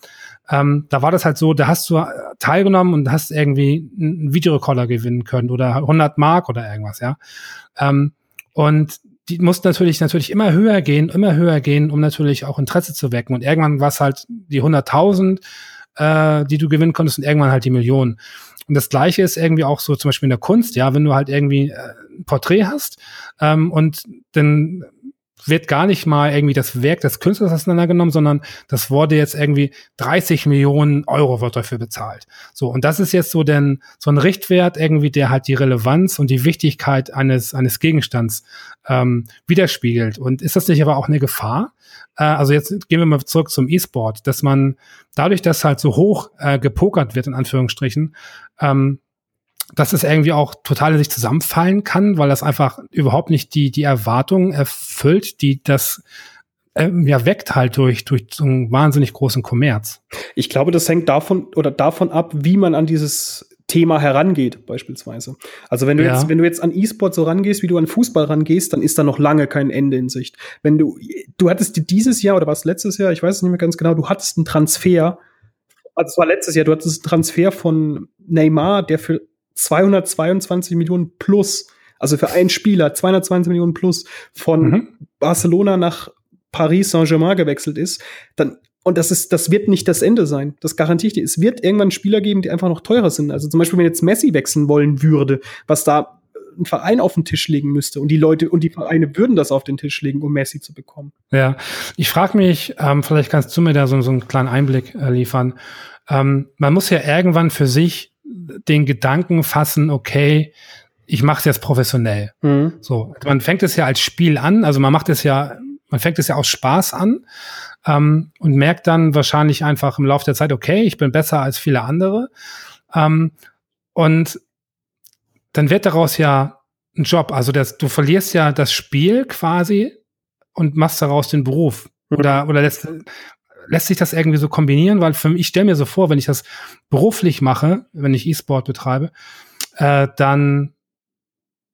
ähm, da war das halt so, da hast du äh, teilgenommen und hast irgendwie einen Videorekorder gewinnen können oder 100 Mark oder irgendwas, ja. Ähm, und die mussten natürlich natürlich immer höher gehen, immer höher gehen, um natürlich auch Interesse zu wecken. Und irgendwann war es halt die 100.000, äh, die du gewinnen konntest und irgendwann halt die Millionen. Und das Gleiche ist irgendwie auch so zum Beispiel in der Kunst, ja, wenn du halt irgendwie äh, Porträt hast ähm, und dann wird gar nicht mal irgendwie das Werk des Künstlers auseinandergenommen, sondern das wurde jetzt irgendwie 30 Millionen Euro wird dafür bezahlt. So, und das ist jetzt so denn so ein Richtwert irgendwie, der halt die Relevanz und die Wichtigkeit eines, eines Gegenstands ähm, widerspiegelt. Und ist das nicht aber auch eine Gefahr? Äh, also jetzt gehen wir mal zurück zum E-Sport, dass man dadurch, dass halt so hoch äh, gepokert wird, in Anführungsstrichen, ähm, dass es irgendwie auch total in sich zusammenfallen kann, weil das einfach überhaupt nicht die, die Erwartungen erfüllt, die das ähm, ja weckt halt durch, durch so einen wahnsinnig großen Kommerz. Ich glaube, das hängt davon oder davon ab, wie man an dieses Thema herangeht, beispielsweise. Also wenn du ja. jetzt, wenn du jetzt an E-Sport so rangehst, wie du an Fußball rangehst, dann ist da noch lange kein Ende in Sicht. Wenn du, du hattest dieses Jahr oder was letztes Jahr, ich weiß es nicht mehr ganz genau, du hattest einen Transfer, also es war letztes Jahr, du hattest einen Transfer von Neymar, der für 222 Millionen plus, also für einen Spieler 220 Millionen plus von mhm. Barcelona nach Paris Saint-Germain gewechselt ist, dann und das ist, das wird nicht das Ende sein. Das garantiere ich dir. Es wird irgendwann Spieler geben, die einfach noch teurer sind. Also zum Beispiel, wenn jetzt Messi wechseln wollen würde, was da ein Verein auf den Tisch legen müsste und die Leute und die Vereine würden das auf den Tisch legen, um Messi zu bekommen. Ja, ich frage mich, ähm, vielleicht kannst du mir da so, so einen kleinen Einblick äh, liefern. Ähm, man muss ja irgendwann für sich den Gedanken fassen, okay, ich mache es jetzt professionell. Mhm. So, man fängt es ja als Spiel an, also man macht es ja, man fängt es ja aus Spaß an ähm, und merkt dann wahrscheinlich einfach im Laufe der Zeit, okay, ich bin besser als viele andere. Ähm, und dann wird daraus ja ein Job. Also das, du verlierst ja das Spiel quasi und machst daraus den Beruf. Mhm. Oder, oder lässt, lässt sich das irgendwie so kombinieren? Weil für mich, ich stelle mir so vor, wenn ich das beruflich mache, wenn ich E-Sport betreibe, äh, dann,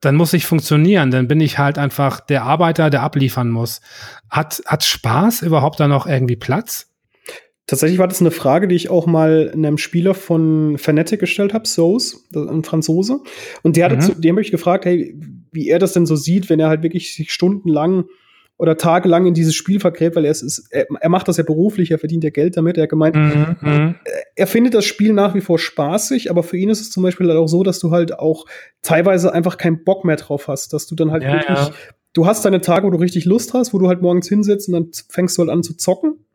dann muss ich funktionieren. Dann bin ich halt einfach der Arbeiter, der abliefern muss. Hat, hat Spaß überhaupt da noch irgendwie Platz? Tatsächlich war das eine Frage, die ich auch mal einem Spieler von Fnatic gestellt habe, Sous, ein Franzose. Und der hatte mhm. zu, dem habe ich gefragt, hey, wie er das denn so sieht, wenn er halt wirklich sich stundenlang oder tagelang in dieses Spiel vergräbt, weil er, ist, er, er macht das ja beruflich, er verdient ja Geld damit. Er hat gemeint, mhm, mhm. er findet das Spiel nach wie vor spaßig, aber für ihn ist es zum Beispiel halt auch so, dass du halt auch teilweise einfach keinen Bock mehr drauf hast, dass du dann halt ja, wirklich, ja. du hast deine Tage, wo du richtig Lust hast, wo du halt morgens hinsetzt und dann fängst du halt an zu zocken.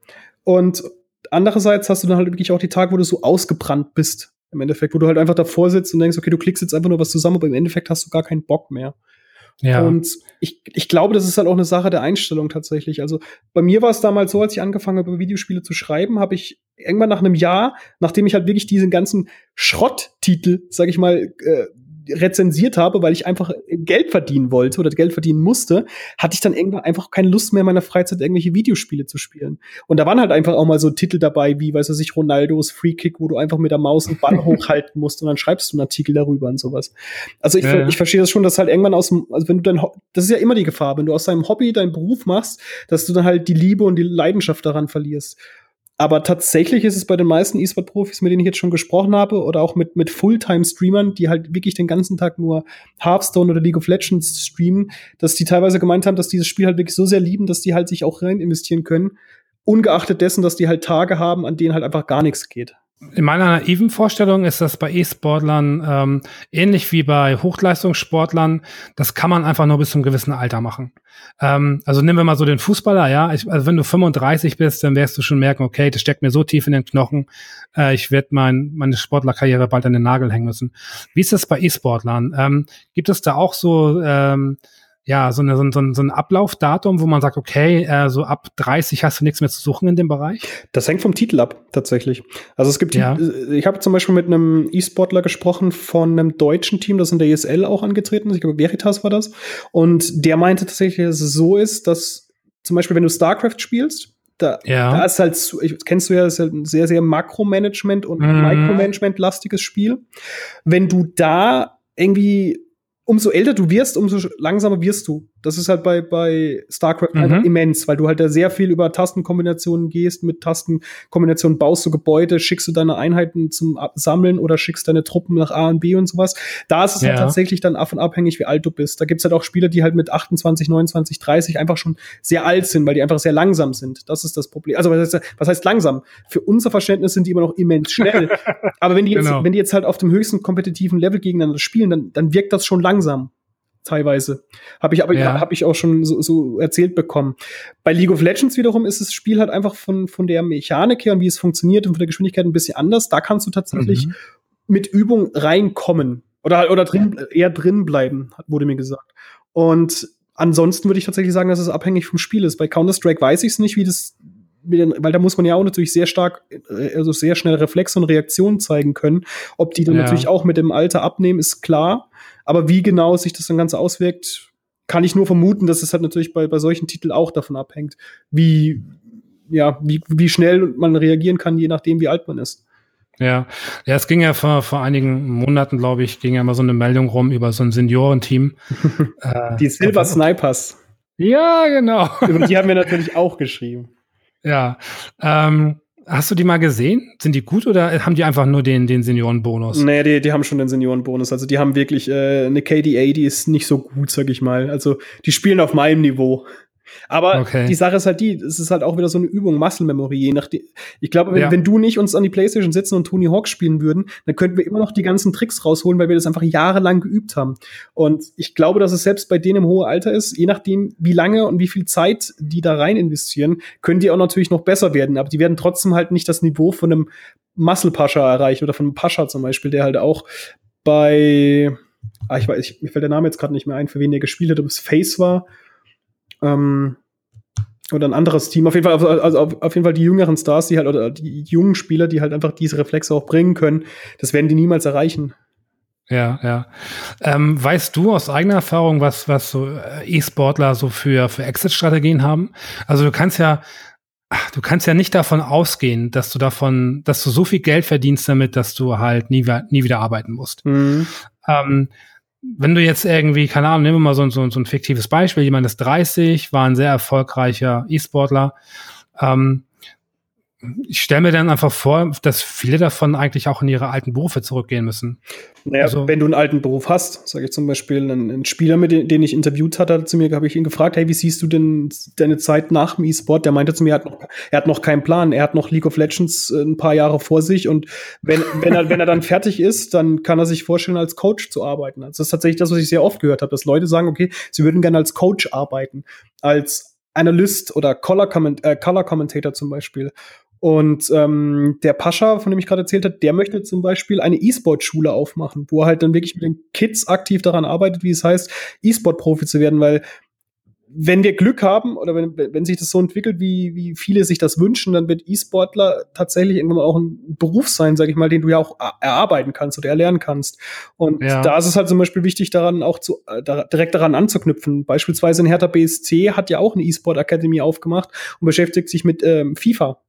Und andererseits hast du dann halt wirklich auch die Tage, wo du so ausgebrannt bist. Im Endeffekt, wo du halt einfach davor sitzt und denkst, okay, du klickst jetzt einfach nur was zusammen, aber im Endeffekt hast du gar keinen Bock mehr. Ja. Und ich, ich glaube, das ist halt auch eine Sache der Einstellung tatsächlich. Also bei mir war es damals so, als ich angefangen habe, Videospiele zu schreiben, habe ich irgendwann nach einem Jahr, nachdem ich halt wirklich diesen ganzen Schrotttitel, sag ich mal, äh, rezensiert habe, weil ich einfach Geld verdienen wollte oder Geld verdienen musste, hatte ich dann irgendwann einfach keine Lust mehr in meiner Freizeit irgendwelche Videospiele zu spielen. Und da waren halt einfach auch mal so Titel dabei, wie, weiß ich, Ronaldos Free Kick, wo du einfach mit der Maus einen Ball hochhalten musst und dann schreibst du einen Artikel darüber und sowas. Also ich, ja, ja. ich verstehe das schon, dass halt irgendwann aus dem, also wenn du dein, das ist ja immer die Gefahr, wenn du aus deinem Hobby deinen Beruf machst, dass du dann halt die Liebe und die Leidenschaft daran verlierst. Aber tatsächlich ist es bei den meisten E-Sport-Profis, mit denen ich jetzt schon gesprochen habe, oder auch mit, mit Fulltime-Streamern, die halt wirklich den ganzen Tag nur Hearthstone oder League of Legends streamen, dass die teilweise gemeint haben, dass dieses Spiel halt wirklich so sehr lieben, dass die halt sich auch rein investieren können. Ungeachtet dessen, dass die halt Tage haben, an denen halt einfach gar nichts geht. In meiner naiven Vorstellung ist das bei E-Sportlern ähm, ähnlich wie bei Hochleistungssportlern. Das kann man einfach nur bis zum gewissen Alter machen. Ähm, also nehmen wir mal so den Fußballer, ja. Ich, also wenn du 35 bist, dann wirst du schon merken, okay, das steckt mir so tief in den Knochen, äh, ich werde mein, meine Sportlerkarriere bald an den Nagel hängen müssen. Wie ist das bei E-Sportlern? Ähm, gibt es da auch so ähm, ja, so, eine, so, ein, so ein Ablaufdatum, wo man sagt, okay, äh, so ab 30 hast du nichts mehr zu suchen in dem Bereich? Das hängt vom Titel ab, tatsächlich. Also es gibt, ja. ich habe zum Beispiel mit einem E-Sportler gesprochen von einem deutschen Team, das in der ESL auch angetreten ist. Ich glaube, Veritas war das. Und der meinte tatsächlich, dass es so ist, dass zum Beispiel, wenn du StarCraft spielst, da, ja. da ist halt, kennst du ja, das ist halt ein sehr, sehr Makromanagement und mhm. Micromanagement-lastiges Spiel. Wenn du da irgendwie umso älter du wirst, umso langsamer wirst du. Das ist halt bei, bei StarCraft mhm. einfach immens, weil du halt da sehr viel über Tastenkombinationen gehst. Mit Tastenkombinationen baust du Gebäude, schickst du deine Einheiten zum Sammeln oder schickst deine Truppen nach A und B und sowas. Da ist es halt ja. halt tatsächlich dann davon abhängig, wie alt du bist. Da gibt's halt auch Spieler, die halt mit 28, 29, 30 einfach schon sehr alt sind, weil die einfach sehr langsam sind. Das ist das Problem. Also was heißt, was heißt langsam? Für unser Verständnis sind die immer noch immens schnell. Aber wenn die jetzt, genau. wenn die jetzt halt auf dem höchsten kompetitiven Level gegeneinander spielen, dann, dann wirkt das schon langsam teilweise. Habe ich aber ja. habe ich auch schon so, so erzählt bekommen. Bei League of Legends wiederum ist das Spiel halt einfach von von der Mechanik her und wie es funktioniert und von der Geschwindigkeit ein bisschen anders. Da kannst du tatsächlich mhm. mit Übung reinkommen oder oder drin eher drin bleiben, wurde mir gesagt. Und ansonsten würde ich tatsächlich sagen, dass es abhängig vom Spiel ist. Bei Counter Strike weiß ich es nicht, wie das weil da muss man ja auch natürlich sehr stark, äh, also sehr schnell Reflexe und Reaktionen zeigen können. Ob die dann ja. natürlich auch mit dem Alter abnehmen, ist klar. Aber wie genau sich das dann Ganze auswirkt, kann ich nur vermuten, dass es halt natürlich bei, bei solchen Titeln auch davon abhängt, wie, ja, wie, wie schnell man reagieren kann, je nachdem, wie alt man ist. Ja, ja, es ging ja vor, vor einigen Monaten, glaube ich, ging ja mal so eine Meldung rum über so ein Seniorenteam. äh, die Silver Snipers. Ja, genau. Über die haben wir natürlich auch geschrieben. Ja, ähm, Hast du die mal gesehen? Sind die gut oder haben die einfach nur den, den Seniorenbonus? Nee, die, die haben schon den Seniorenbonus. Also die haben wirklich äh, eine KDA, die ist nicht so gut, sag ich mal. Also die spielen auf meinem Niveau. Aber okay. die Sache ist halt die, es ist halt auch wieder so eine Übung, Muscle Memory, je nachdem. Ich glaube, wenn, ja. wenn du nicht uns an die Playstation sitzen und Tony Hawk spielen würden, dann könnten wir immer noch die ganzen Tricks rausholen, weil wir das einfach jahrelang geübt haben. Und ich glaube, dass es selbst bei denen im hohen Alter ist, je nachdem, wie lange und wie viel Zeit die da rein investieren, können die auch natürlich noch besser werden. Aber die werden trotzdem halt nicht das Niveau von einem Muscle Pascha erreichen oder von einem Pascha zum Beispiel, der halt auch bei, ah, ich weiß, ich, mir fällt der Name jetzt gerade nicht mehr ein, für wen der gespielt hat, ob es Face war ähm, oder ein anderes Team. Auf jeden Fall, also auf, auf, jeden Fall die jüngeren Stars, die halt, oder die jungen Spieler, die halt einfach diese Reflexe auch bringen können, das werden die niemals erreichen. Ja, ja. Ähm, weißt du aus eigener Erfahrung, was, was so äh, E-Sportler so für, für Exit-Strategien haben? Also du kannst ja, du kannst ja nicht davon ausgehen, dass du davon, dass du so viel Geld verdienst damit, dass du halt nie, nie wieder arbeiten musst. Mhm. Ähm, wenn du jetzt irgendwie, keine Ahnung, nehmen wir mal so, so, so ein fiktives Beispiel, jemand ist 30, war ein sehr erfolgreicher E-Sportler, ähm, ich stelle mir dann einfach vor, dass viele davon eigentlich auch in ihre alten Berufe zurückgehen müssen. Naja, also, wenn du einen alten Beruf hast, sage ich zum Beispiel, ein, ein Spieler, mit dem, den ich interviewt hatte, zu mir, habe ich ihn gefragt, hey, wie siehst du denn deine Zeit nach dem E-Sport? Der meinte zu mir, er hat, noch, er hat noch keinen Plan, er hat noch League of Legends äh, ein paar Jahre vor sich und wenn, wenn, er, wenn er dann fertig ist, dann kann er sich vorstellen, als Coach zu arbeiten. Also das ist tatsächlich das, was ich sehr oft gehört habe, dass Leute sagen, okay, sie würden gerne als Coach arbeiten, als Analyst oder Color, Comment, äh, Color Commentator zum Beispiel. Und ähm, der Pascha, von dem ich gerade erzählt habe, der möchte zum Beispiel eine E-Sport-Schule aufmachen, wo er halt dann wirklich mit den Kids aktiv daran arbeitet, wie es heißt, E-Sport-Profi zu werden, weil wenn wir Glück haben oder wenn, wenn sich das so entwickelt, wie, wie viele sich das wünschen, dann wird E-Sportler tatsächlich irgendwann auch ein Beruf sein, sage ich mal, den du ja auch erarbeiten kannst oder erlernen kannst. Und ja. da ist es halt zum Beispiel wichtig, daran auch zu, äh, da, direkt daran anzuknüpfen. Beispielsweise in Hertha BSC hat ja auch eine E-Sport Academy aufgemacht und beschäftigt sich mit ähm, FIFA.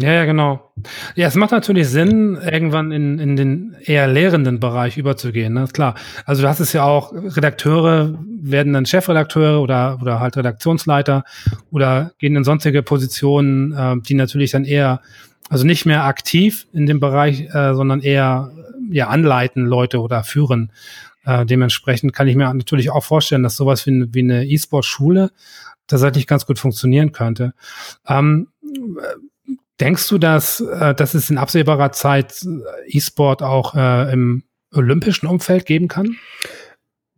Ja, ja, genau. Ja, es macht natürlich Sinn, irgendwann in, in den eher lehrenden Bereich überzugehen, ne? klar. Also du hast es ja auch, Redakteure werden dann Chefredakteure oder, oder halt Redaktionsleiter oder gehen in sonstige Positionen, äh, die natürlich dann eher, also nicht mehr aktiv in dem Bereich, äh, sondern eher ja anleiten Leute oder führen. Äh, dementsprechend kann ich mir natürlich auch vorstellen, dass sowas wie, wie eine E-Sport-Schule tatsächlich ganz gut funktionieren könnte. Ähm, Denkst du, dass, äh, dass es in absehbarer Zeit äh, E-Sport auch äh, im olympischen Umfeld geben kann?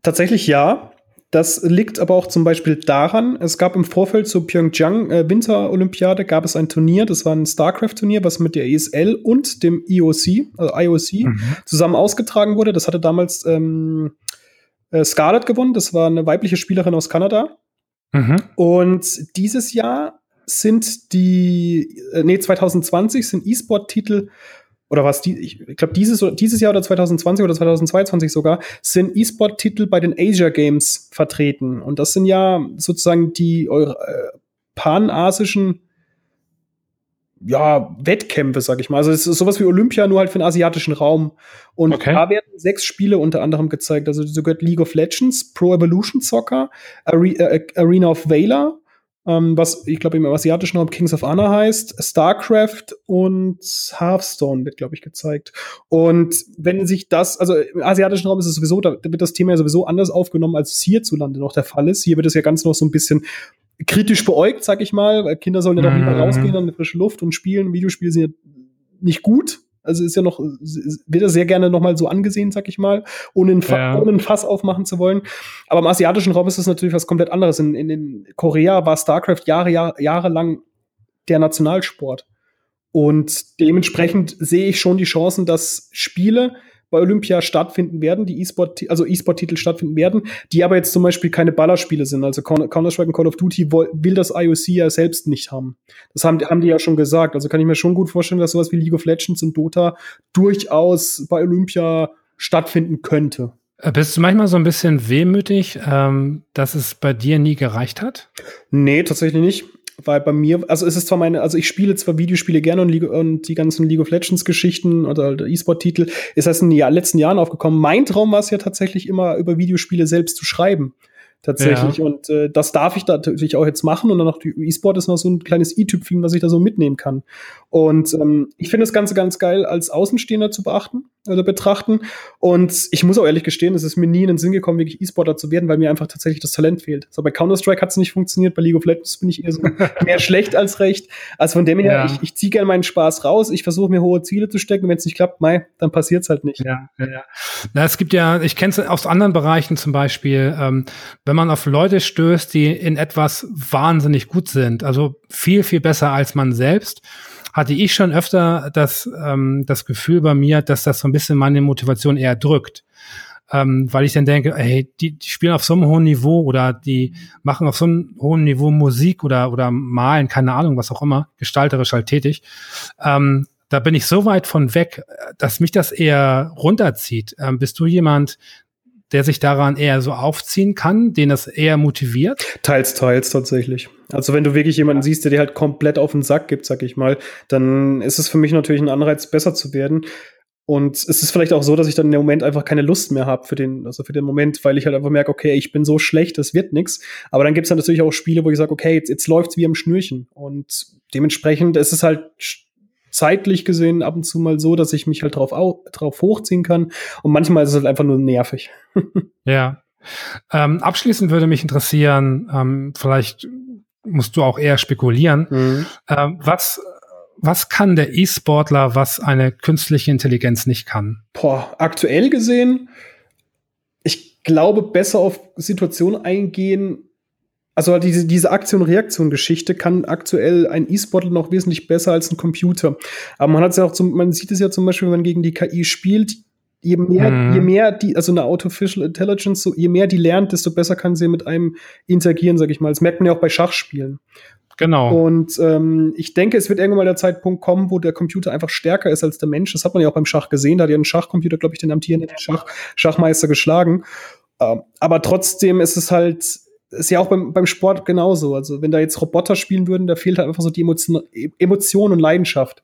Tatsächlich ja. Das liegt aber auch zum Beispiel daran, es gab im Vorfeld zur Pyeongchang äh, Winterolympiade gab es ein Turnier, das war ein StarCraft-Turnier, was mit der ESL und dem IOC, also IOC, mhm. zusammen ausgetragen wurde. Das hatte damals ähm, äh, Scarlett gewonnen, das war eine weibliche Spielerin aus Kanada. Mhm. Und dieses Jahr sind die, äh, nee, 2020 sind E-Sport-Titel oder was, die, ich glaube, dieses, dieses Jahr oder 2020 oder 2022 sogar, sind E-Sport-Titel bei den Asia Games vertreten. Und das sind ja sozusagen die äh, panasischen ja, Wettkämpfe, sag ich mal. Also es ist sowas wie Olympia, nur halt für den asiatischen Raum. Und okay. da werden sechs Spiele unter anderem gezeigt. Also so gehört League of Legends, Pro Evolution Soccer, Are äh, Arena of Valor, ähm, was ich glaube im asiatischen Raum Kings of Honor heißt, StarCraft und Hearthstone wird, glaube ich, gezeigt. Und wenn sich das, also im asiatischen Raum ist es sowieso, da wird das Thema ja sowieso anders aufgenommen, als es hierzulande noch der Fall ist. Hier wird es ja ganz noch so ein bisschen kritisch beäugt, sag ich mal, weil Kinder sollen ja doch lieber mhm. rausgehen an die frische Luft und spielen. Videospiele sind ja nicht gut, also ist ja noch, wird er sehr gerne nochmal so angesehen, sag ich mal, ohne ein, ja. ohne ein Fass aufmachen zu wollen. Aber im asiatischen Raum ist das natürlich was komplett anderes. In, in, in Korea war StarCraft Jahre, Jahre, jahrelang der Nationalsport. Und dementsprechend sehe ich schon die Chancen, dass Spiele, bei Olympia stattfinden werden, die E-Sport, also E-Sport-Titel stattfinden werden, die aber jetzt zum Beispiel keine Ballerspiele sind. Also Counter-Strike und Call of Duty will das IOC ja selbst nicht haben. Das haben, haben die ja schon gesagt. Also kann ich mir schon gut vorstellen, dass sowas wie League of Legends und Dota durchaus bei Olympia stattfinden könnte. Äh, bist du manchmal so ein bisschen wehmütig, ähm, dass es bei dir nie gereicht hat? Nee, tatsächlich nicht weil bei mir, also es ist zwar meine, also ich spiele zwar Videospiele gerne und, League, und die ganzen League of Legends Geschichten oder E-Sport-Titel ist das in den letzten Jahren aufgekommen. Mein Traum war es ja tatsächlich immer, über Videospiele selbst zu schreiben tatsächlich. Ja. Und äh, das darf ich da natürlich auch jetzt machen. Und dann noch die E-Sport ist noch so ein kleines i-Tüpfchen, was ich da so mitnehmen kann. Und ähm, ich finde das Ganze ganz geil als Außenstehender zu beachten oder betrachten. Und ich muss auch ehrlich gestehen, es ist mir nie in den Sinn gekommen, wirklich E-Sportler zu werden, weil mir einfach tatsächlich das Talent fehlt. So bei Counter-Strike hat es nicht funktioniert, bei League of Legends bin ich eher so mehr schlecht als recht. Also von dem her, ja. ich, ich ziehe gerne meinen Spaß raus, ich versuche mir hohe Ziele zu stecken. Wenn es nicht klappt, mei, dann passiert es halt nicht. Ja, ja, ja. Na, es gibt ja, ich kenne es aus anderen Bereichen zum Beispiel, ähm, wenn man auf Leute stößt, die in etwas wahnsinnig gut sind, also viel, viel besser als man selbst, hatte ich schon öfter das, ähm, das Gefühl bei mir, dass das so ein bisschen meine Motivation eher drückt. Ähm, weil ich dann denke, hey, die, die spielen auf so einem hohen Niveau oder die machen auf so einem hohen Niveau Musik oder, oder malen, keine Ahnung, was auch immer, gestalterisch halt tätig. Ähm, da bin ich so weit von weg, dass mich das eher runterzieht. Ähm, bist du jemand, der sich daran eher so aufziehen kann, den das eher motiviert? Teils, teils tatsächlich. Also wenn du wirklich jemanden siehst, der dir halt komplett auf den Sack gibt, sag ich mal, dann ist es für mich natürlich ein Anreiz, besser zu werden. Und es ist vielleicht auch so, dass ich dann im Moment einfach keine Lust mehr habe für den, also für den Moment, weil ich halt einfach merke, okay, ich bin so schlecht, das wird nix. Aber dann gibt es natürlich auch Spiele, wo ich sage, okay, jetzt, jetzt läuft's wie am Schnürchen. Und dementsprechend ist es halt zeitlich gesehen ab und zu mal so, dass ich mich halt drauf, drauf hochziehen kann. Und manchmal ist es halt einfach nur nervig. ja. Ähm, abschließend würde mich interessieren, ähm, vielleicht musst du auch eher spekulieren. Mhm. Ähm, was, was kann der E-Sportler, was eine künstliche Intelligenz nicht kann? Boah, aktuell gesehen, ich glaube, besser auf Situationen eingehen, also diese, diese Aktion-Reaktion-Geschichte kann aktuell ein E-Sportler noch wesentlich besser als ein Computer. Aber man hat ja auch zum, man sieht es ja zum Beispiel, wenn man gegen die KI spielt, je mehr, mhm. je mehr die, also eine Artificial Intelligence, so, je mehr die lernt, desto besser kann sie mit einem interagieren, sag ich mal. Das merkt man ja auch bei Schachspielen. Genau. Und ähm, ich denke, es wird irgendwann mal der Zeitpunkt kommen, wo der Computer einfach stärker ist als der Mensch. Das hat man ja auch beim Schach gesehen. Da hat ja ein Schachcomputer, glaube ich, den amtierenden Schach, Schachmeister geschlagen. Ähm, aber trotzdem ist es halt, ist ja auch beim, beim Sport genauso. Also wenn da jetzt Roboter spielen würden, da fehlt halt einfach so die Emotion, Emotion und Leidenschaft.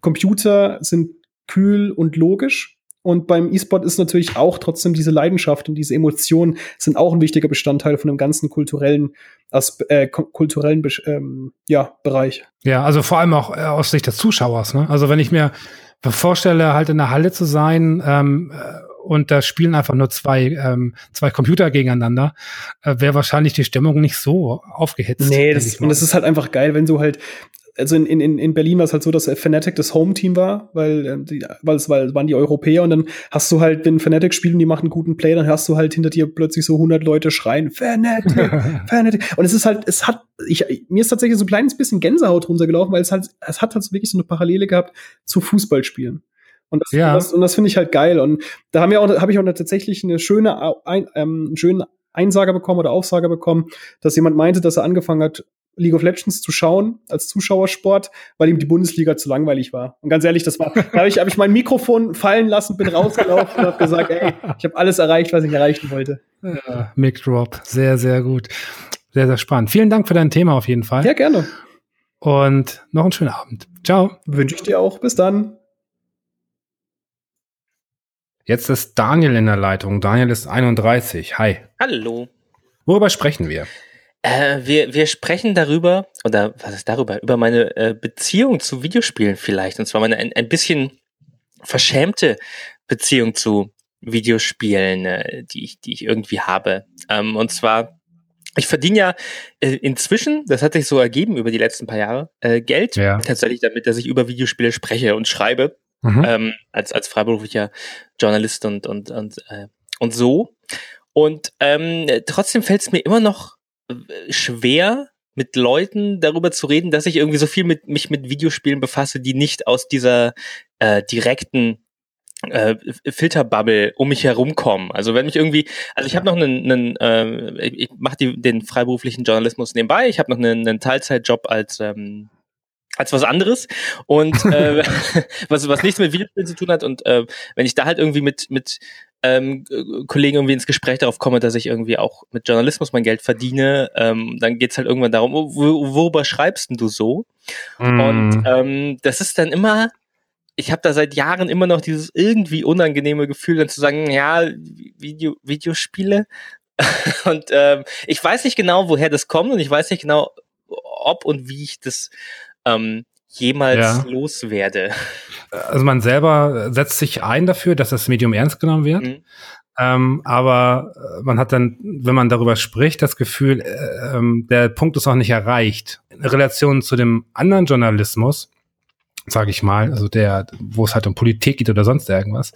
Computer sind kühl und logisch. Und beim E-Sport ist natürlich auch trotzdem diese Leidenschaft und diese Emotionen sind auch ein wichtiger Bestandteil von dem ganzen kulturellen, äh, kulturellen ähm, ja, Bereich. Ja, also vor allem auch äh, aus Sicht des Zuschauers. Ne? Also wenn ich mir vorstelle, halt in der Halle zu sein ähm, äh, und da spielen einfach nur zwei, ähm, zwei Computer gegeneinander, äh, wäre wahrscheinlich die Stimmung nicht so aufgehitzt. Nee, das, und das ist halt einfach geil, wenn du halt also in, in, in Berlin war es halt so, dass Fnatic das Home-Team war, weil, äh, die, weil es weil, waren die Europäer und dann hast du halt, wenn Fnatic spielen, die machen einen guten Play, dann hörst du halt hinter dir plötzlich so 100 Leute schreien, Fnatic, Fnatic. Und es ist halt, es hat, ich, mir ist tatsächlich so ein kleines bisschen Gänsehaut runtergelaufen, weil es halt, es hat halt wirklich so eine Parallele gehabt zu Fußballspielen. Und das, ja. das, und das finde ich halt geil. Und da haben wir auch, habe ich auch tatsächlich eine schöne, ein, ähm, schönen Einsager bekommen oder Aufsager bekommen, dass jemand meinte, dass er angefangen hat, League of Legends zu schauen als Zuschauersport, weil ihm die Bundesliga zu langweilig war. Und ganz ehrlich, das war, da habe ich, hab ich mein Mikrofon fallen lassen, bin rausgelaufen und habe gesagt, ey, ich habe alles erreicht, was ich erreichen wollte. Ja, Mic Drop, sehr, sehr gut. Sehr, sehr spannend. Vielen Dank für dein Thema auf jeden Fall. Ja, gerne. Und noch einen schönen Abend. Ciao. Wünsche ich dir auch. Bis dann. Jetzt ist Daniel in der Leitung. Daniel ist 31. Hi. Hallo. Worüber sprechen wir? Äh, wir, wir sprechen darüber, oder was ist darüber? Über meine äh, Beziehung zu Videospielen vielleicht. Und zwar meine ein, ein bisschen verschämte Beziehung zu Videospielen, äh, die, ich, die ich irgendwie habe. Ähm, und zwar, ich verdiene ja äh, inzwischen, das hat sich so ergeben über die letzten paar Jahre, äh, Geld ja. tatsächlich damit, dass ich über Videospiele spreche und schreibe. Mhm. Ähm, als, als freiberuflicher Journalist und, und, und, äh, und so. Und ähm, trotzdem fällt es mir immer noch schwer, mit Leuten darüber zu reden, dass ich irgendwie so viel mit mich mit Videospielen befasse, die nicht aus dieser äh, direkten äh, Filterbubble um mich herumkommen. Also wenn mich irgendwie, also ich habe noch einen, einen äh, ich mache den freiberuflichen Journalismus nebenbei, ich habe noch einen, einen Teilzeitjob als ähm, als was anderes und äh, was was nichts mit Videospielen zu tun hat und äh, wenn ich da halt irgendwie mit mit ähm, Kollegen irgendwie ins Gespräch darauf komme, dass ich irgendwie auch mit Journalismus mein Geld verdiene, ähm, dann geht's halt irgendwann darum, wo, worüber schreibst denn du so? Mm. Und ähm, das ist dann immer, ich habe da seit Jahren immer noch dieses irgendwie unangenehme Gefühl, dann zu sagen, ja, Video, Videospiele. und ähm, ich weiß nicht genau, woher das kommt und ich weiß nicht genau, ob und wie ich das ähm, jemals ja. loswerde. Also man selber setzt sich ein dafür, dass das Medium ernst genommen wird. Mhm. Ähm, aber äh, man hat dann, wenn man darüber spricht, das Gefühl, äh, ähm, der Punkt ist noch nicht erreicht. In Relation zu dem anderen Journalismus, sage ich mal, also der, wo es halt um Politik geht oder sonst irgendwas,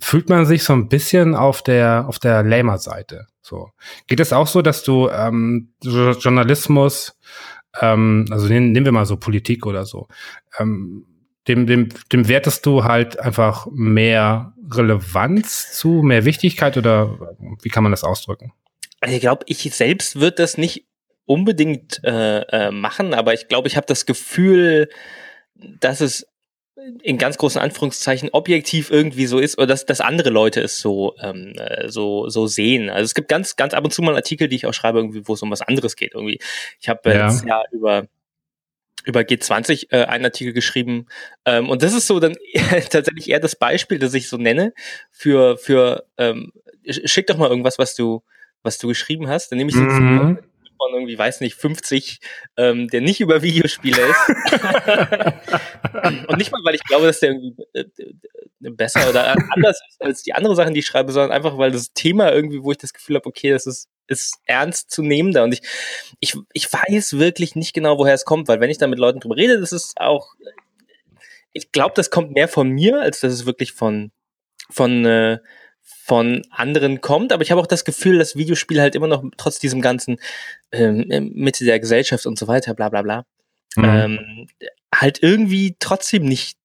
fühlt man sich so ein bisschen auf der auf der Lamer-Seite. So geht es auch so, dass du ähm, Journalismus ähm, also nehmen, nehmen wir mal so Politik oder so, ähm, dem, dem, dem wertest du halt einfach mehr Relevanz zu, mehr Wichtigkeit oder wie kann man das ausdrücken? Also ich glaube, ich selbst würde das nicht unbedingt äh, äh, machen, aber ich glaube, ich habe das Gefühl, dass es in ganz großen Anführungszeichen objektiv irgendwie so ist oder dass, dass andere Leute es so, ähm, äh, so, so sehen. Also es gibt ganz, ganz ab und zu mal Artikel, die ich auch schreibe, irgendwie, wo es um was anderes geht. Irgendwie. Ich habe äh, ja. letztes Jahr über über G20 äh, einen Artikel geschrieben. Ähm, und das ist so dann tatsächlich eher das Beispiel, das ich so nenne, für, für ähm, schick doch mal irgendwas, was du, was du geschrieben hast. Dann nehme ich mhm von irgendwie, weiß nicht, 50, ähm, der nicht über Videospiele ist. und nicht mal, weil ich glaube, dass der irgendwie äh, äh, besser oder anders ist als die anderen Sachen, die ich schreibe, sondern einfach, weil das Thema irgendwie, wo ich das Gefühl habe, okay, das ist, ist ernst zu nehmen da. Und ich, ich, ich weiß wirklich nicht genau, woher es kommt, weil wenn ich da mit Leuten drüber rede, das ist auch, ich glaube, das kommt mehr von mir, als dass es wirklich von, von, äh, von anderen kommt, aber ich habe auch das Gefühl, dass Videospiele halt immer noch trotz diesem ganzen ähm, Mitte der Gesellschaft und so weiter, bla bla bla, mhm. ähm, halt irgendwie trotzdem nicht,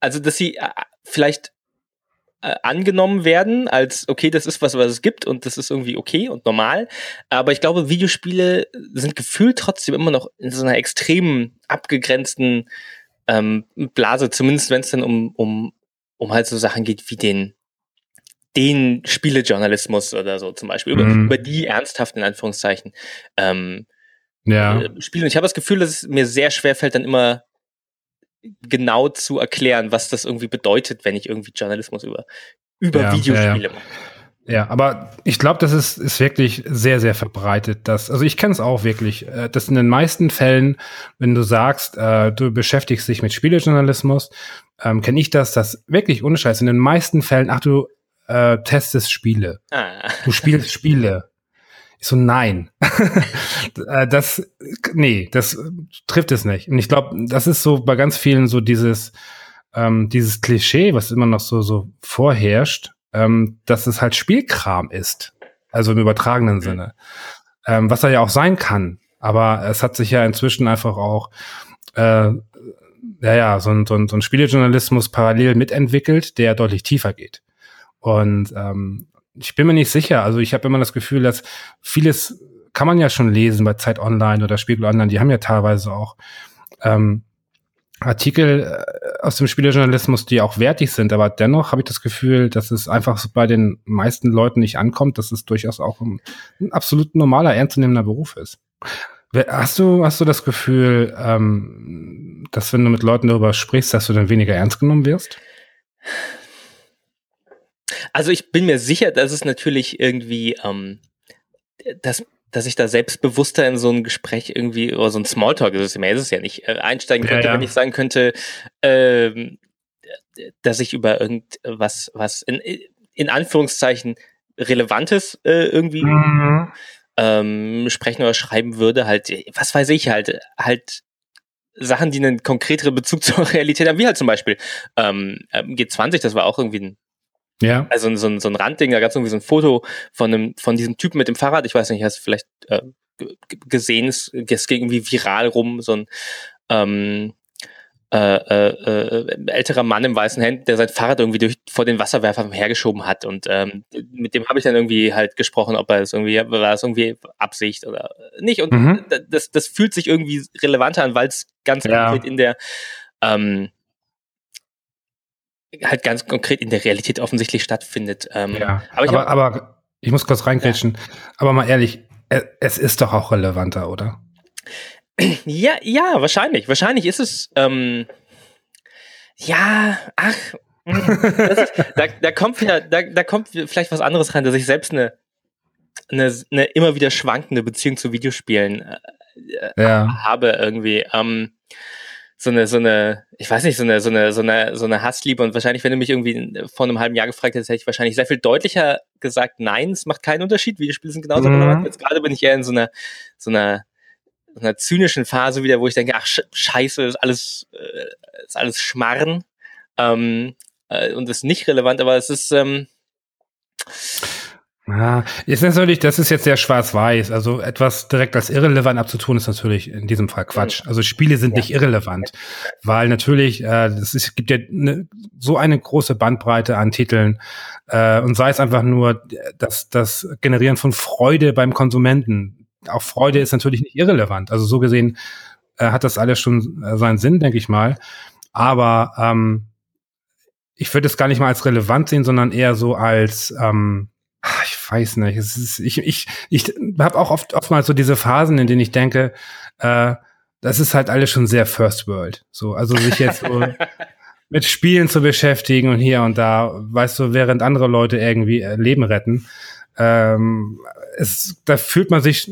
also dass sie äh, vielleicht äh, angenommen werden als okay, das ist was, was es gibt und das ist irgendwie okay und normal. Aber ich glaube, Videospiele sind gefühlt trotzdem immer noch in so einer extremen abgegrenzten ähm, Blase, zumindest wenn es dann um, um, um halt so Sachen geht wie den den Spielejournalismus oder so zum Beispiel, über, mhm. über die ernsthaften in Anführungszeichen ähm, ja. Äh, Spiele. Und ich habe das Gefühl, dass es mir sehr schwer fällt, dann immer genau zu erklären, was das irgendwie bedeutet, wenn ich irgendwie Journalismus über, über ja, Videospiele ja, mache. Ja, aber ich glaube, das ist, ist wirklich sehr, sehr verbreitet. Dass, also ich kenne es auch wirklich, äh, dass in den meisten Fällen, wenn du sagst, äh, du beschäftigst dich mit Spielejournalismus, ähm, kenne ich das, dass wirklich ohne Scheiß, in den meisten Fällen, ach du äh, testest Spiele. Ah. Du spielst Spiele. Ich so, nein. Äh, das, nee, das trifft es nicht. Und ich glaube, das ist so bei ganz vielen so dieses, ähm, dieses Klischee, was immer noch so, so vorherrscht, ähm, dass es halt Spielkram ist. Also im übertragenen mhm. Sinne. Ähm, was er ja auch sein kann. Aber es hat sich ja inzwischen einfach auch, äh, ja, ja, so ein, so ein, so ein Spielejournalismus parallel mitentwickelt, der deutlich tiefer geht. Und ähm, ich bin mir nicht sicher. Also ich habe immer das Gefühl, dass vieles kann man ja schon lesen bei Zeit Online oder Spiegel Online. Die haben ja teilweise auch ähm, Artikel äh, aus dem Spielejournalismus, die auch wertig sind, aber dennoch habe ich das Gefühl, dass es einfach bei den meisten Leuten nicht ankommt, dass es durchaus auch ein, ein absolut normaler, ernstzunehmender Beruf ist. Hast du, hast du das Gefühl, ähm, dass wenn du mit Leuten darüber sprichst, dass du dann weniger ernst genommen wirst? Also ich bin mir sicher, dass es natürlich irgendwie, ähm, dass, dass ich da selbstbewusster in so ein Gespräch irgendwie, oder so ein Smalltalk ist es mehr, ist es ja nicht, äh, einsteigen könnte, ja, ja. wenn ich sagen könnte, ähm, dass ich über irgendwas, was in, in Anführungszeichen Relevantes äh, irgendwie mhm. ähm, sprechen oder schreiben würde, halt, was weiß ich, halt, halt Sachen, die einen konkreteren Bezug zur Realität haben, wie halt zum Beispiel ähm, ähm G20, das war auch irgendwie ein ja. Also so ein, so ein Randding, da gab es irgendwie so ein Foto von einem, von diesem Typen mit dem Fahrrad. Ich weiß nicht, hast du vielleicht äh, gesehen, es, es ging irgendwie viral rum, so ein ähm, äh, äh, äh, älterer Mann im weißen Hemd, der sein Fahrrad irgendwie durch, vor den Wasserwerfern hergeschoben hat. Und ähm, mit dem habe ich dann irgendwie halt gesprochen, ob er das irgendwie, war das irgendwie Absicht oder nicht. Und mhm. das, das fühlt sich irgendwie relevanter an, weil es ganz ja. konkret in der ähm, halt ganz konkret in der Realität offensichtlich stattfindet. Ähm, ja, aber, ich, aber, aber ich muss kurz reingrätschen. Ja. Aber mal ehrlich, es ist doch auch relevanter, oder? Ja, ja, wahrscheinlich. Wahrscheinlich ist es. Ähm, ja, ach, ist, da, da kommt wieder, da, da kommt vielleicht was anderes rein, dass ich selbst eine, eine, eine immer wieder schwankende Beziehung zu Videospielen äh, ja. habe irgendwie. Ähm, so eine, so eine, ich weiß nicht, so eine, so eine, so eine, so eine Hassliebe. Und wahrscheinlich, wenn du mich irgendwie vor einem halben Jahr gefragt hättest, hätte ich wahrscheinlich sehr viel deutlicher gesagt, nein, es macht keinen Unterschied. Videospiele sind genauso mhm. relevant. Jetzt gerade bin ich eher in so einer, so einer, so einer zynischen Phase wieder, wo ich denke, ach, scheiße, ist alles, äh, ist alles Schmarren. Ähm, äh, und ist nicht relevant, aber es ist, ähm, ja, ist natürlich, das ist jetzt sehr schwarz-weiß. Also etwas direkt als irrelevant abzutun, ist natürlich in diesem Fall Quatsch. Also Spiele sind ja. nicht irrelevant, weil natürlich, äh, es ist, gibt ja ne, so eine große Bandbreite an Titeln äh, und sei es einfach nur das, das Generieren von Freude beim Konsumenten. Auch Freude ist natürlich nicht irrelevant. Also so gesehen äh, hat das alles schon äh, seinen Sinn, denke ich mal. Aber ähm, ich würde es gar nicht mal als relevant sehen, sondern eher so als ähm, ich weiß nicht. Es ist, ich ich, ich habe auch oft oftmals so diese Phasen, in denen ich denke, äh, das ist halt alles schon sehr First World. So, also sich jetzt so mit Spielen zu beschäftigen und hier und da, weißt du, während andere Leute irgendwie äh, Leben retten. Ähm, es, da fühlt man sich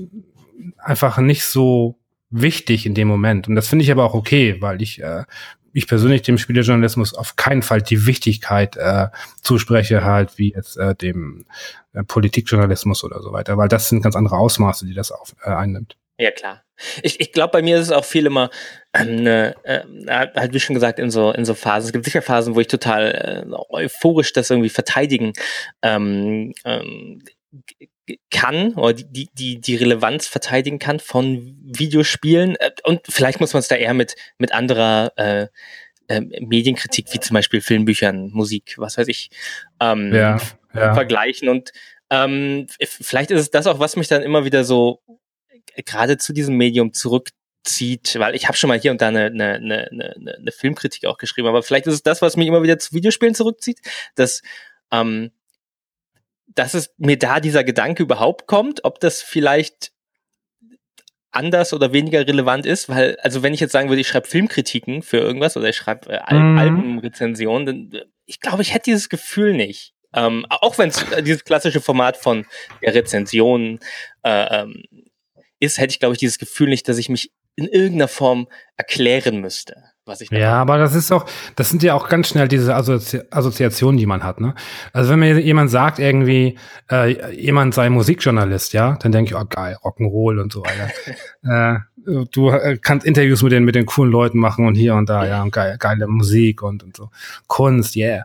einfach nicht so wichtig in dem Moment. Und das finde ich aber auch okay, weil ich äh, ich persönlich dem Spielejournalismus auf keinen Fall die Wichtigkeit äh, zuspreche, halt wie jetzt äh, dem äh, Politikjournalismus oder so weiter, weil das sind ganz andere Ausmaße, die das auf, äh, einnimmt. Ja, klar. Ich, ich glaube, bei mir ist es auch viel immer, ähm, ne, äh, halt wie schon gesagt, in so, in so Phasen. Es gibt sicher Phasen, wo ich total äh, euphorisch das irgendwie verteidigen ähm, ähm, kann oder die, die, die Relevanz verteidigen kann von Videospielen. Äh, und vielleicht muss man es da eher mit, mit anderer, äh, äh, Medienkritik wie zum Beispiel Filmbüchern, Musik, was weiß ich, ähm, ja, ja. vergleichen. Und ähm, vielleicht ist es das auch, was mich dann immer wieder so gerade zu diesem Medium zurückzieht, weil ich habe schon mal hier und da eine, eine, eine, eine, eine Filmkritik auch geschrieben, aber vielleicht ist es das, was mich immer wieder zu Videospielen zurückzieht, dass ähm, dass es mir da dieser Gedanke überhaupt kommt, ob das vielleicht anders oder weniger relevant ist, weil, also wenn ich jetzt sagen würde, ich schreibe Filmkritiken für irgendwas oder ich schreibe äh, Al mhm. Albenrezensionen, dann ich glaube, ich hätte dieses Gefühl nicht. Ähm, auch wenn es äh, dieses klassische Format von der Rezension äh, ähm, ist, hätte ich, glaube ich, dieses Gefühl nicht, dass ich mich in irgendeiner Form erklären müsste was ich Ja, aber das ist auch, das sind ja auch ganz schnell diese Assozi Assoziationen, die man hat, ne? Also wenn mir jemand sagt irgendwie, äh, jemand sei Musikjournalist, ja, dann denke ich, oh geil, Rock'n'Roll und so weiter. äh, du äh, kannst Interviews mit den, mit den coolen Leuten machen und hier und da, ja, und geil, geile Musik und, und so. Kunst, yeah.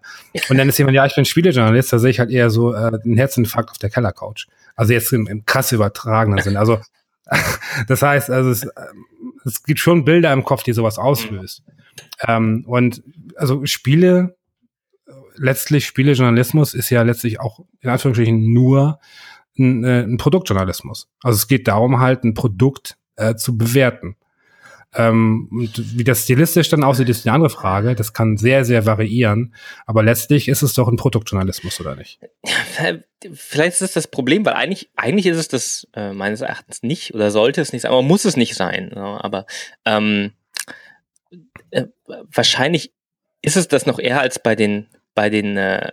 Und dann ist jemand, ja, ich bin Spielejournalist, da sehe ich halt eher so äh, einen Herzinfarkt auf der Kellercouch. Also jetzt im, im krass übertragenen Sinn. Also das heißt, also es, es gibt schon Bilder im Kopf, die sowas auslöst. Ähm, und also Spiele, letztlich Spielejournalismus ist ja letztlich auch in Anführungsstrichen nur ein, äh, ein Produktjournalismus. Also es geht darum, halt ein Produkt äh, zu bewerten. Ähm, und wie das stilistisch dann aussieht, ist eine andere Frage. Das kann sehr, sehr variieren. Aber letztlich ist es doch ein Produktjournalismus, oder nicht? Vielleicht ist es das Problem, weil eigentlich, eigentlich ist es das äh, meines Erachtens nicht oder sollte es nicht sein, aber muss es nicht sein. Ja, aber ähm, äh, wahrscheinlich ist es das noch eher als bei den, bei den, äh,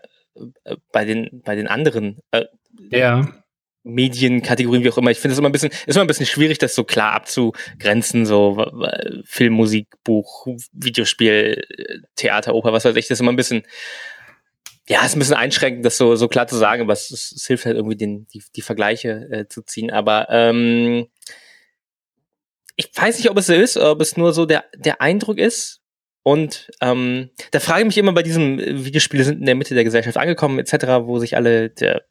äh bei den, bei den anderen. Äh, ja Medienkategorien, wie auch immer. Ich finde es immer ein bisschen, ist immer ein bisschen schwierig, das so klar abzugrenzen, so Film, Musik, Buch, Videospiel, Theater, Oper, was weiß ich. Das ist immer ein bisschen, ja, ist ein bisschen einschränkend, das so, so klar zu sagen, aber es, es hilft halt irgendwie, den, die, die Vergleiche äh, zu ziehen. Aber ähm, ich weiß nicht, ob es so ist, ob es nur so der, der Eindruck ist. Und ähm, da frage ich mich immer bei diesem Videospiele sind in der Mitte der Gesellschaft angekommen, etc., wo sich alle der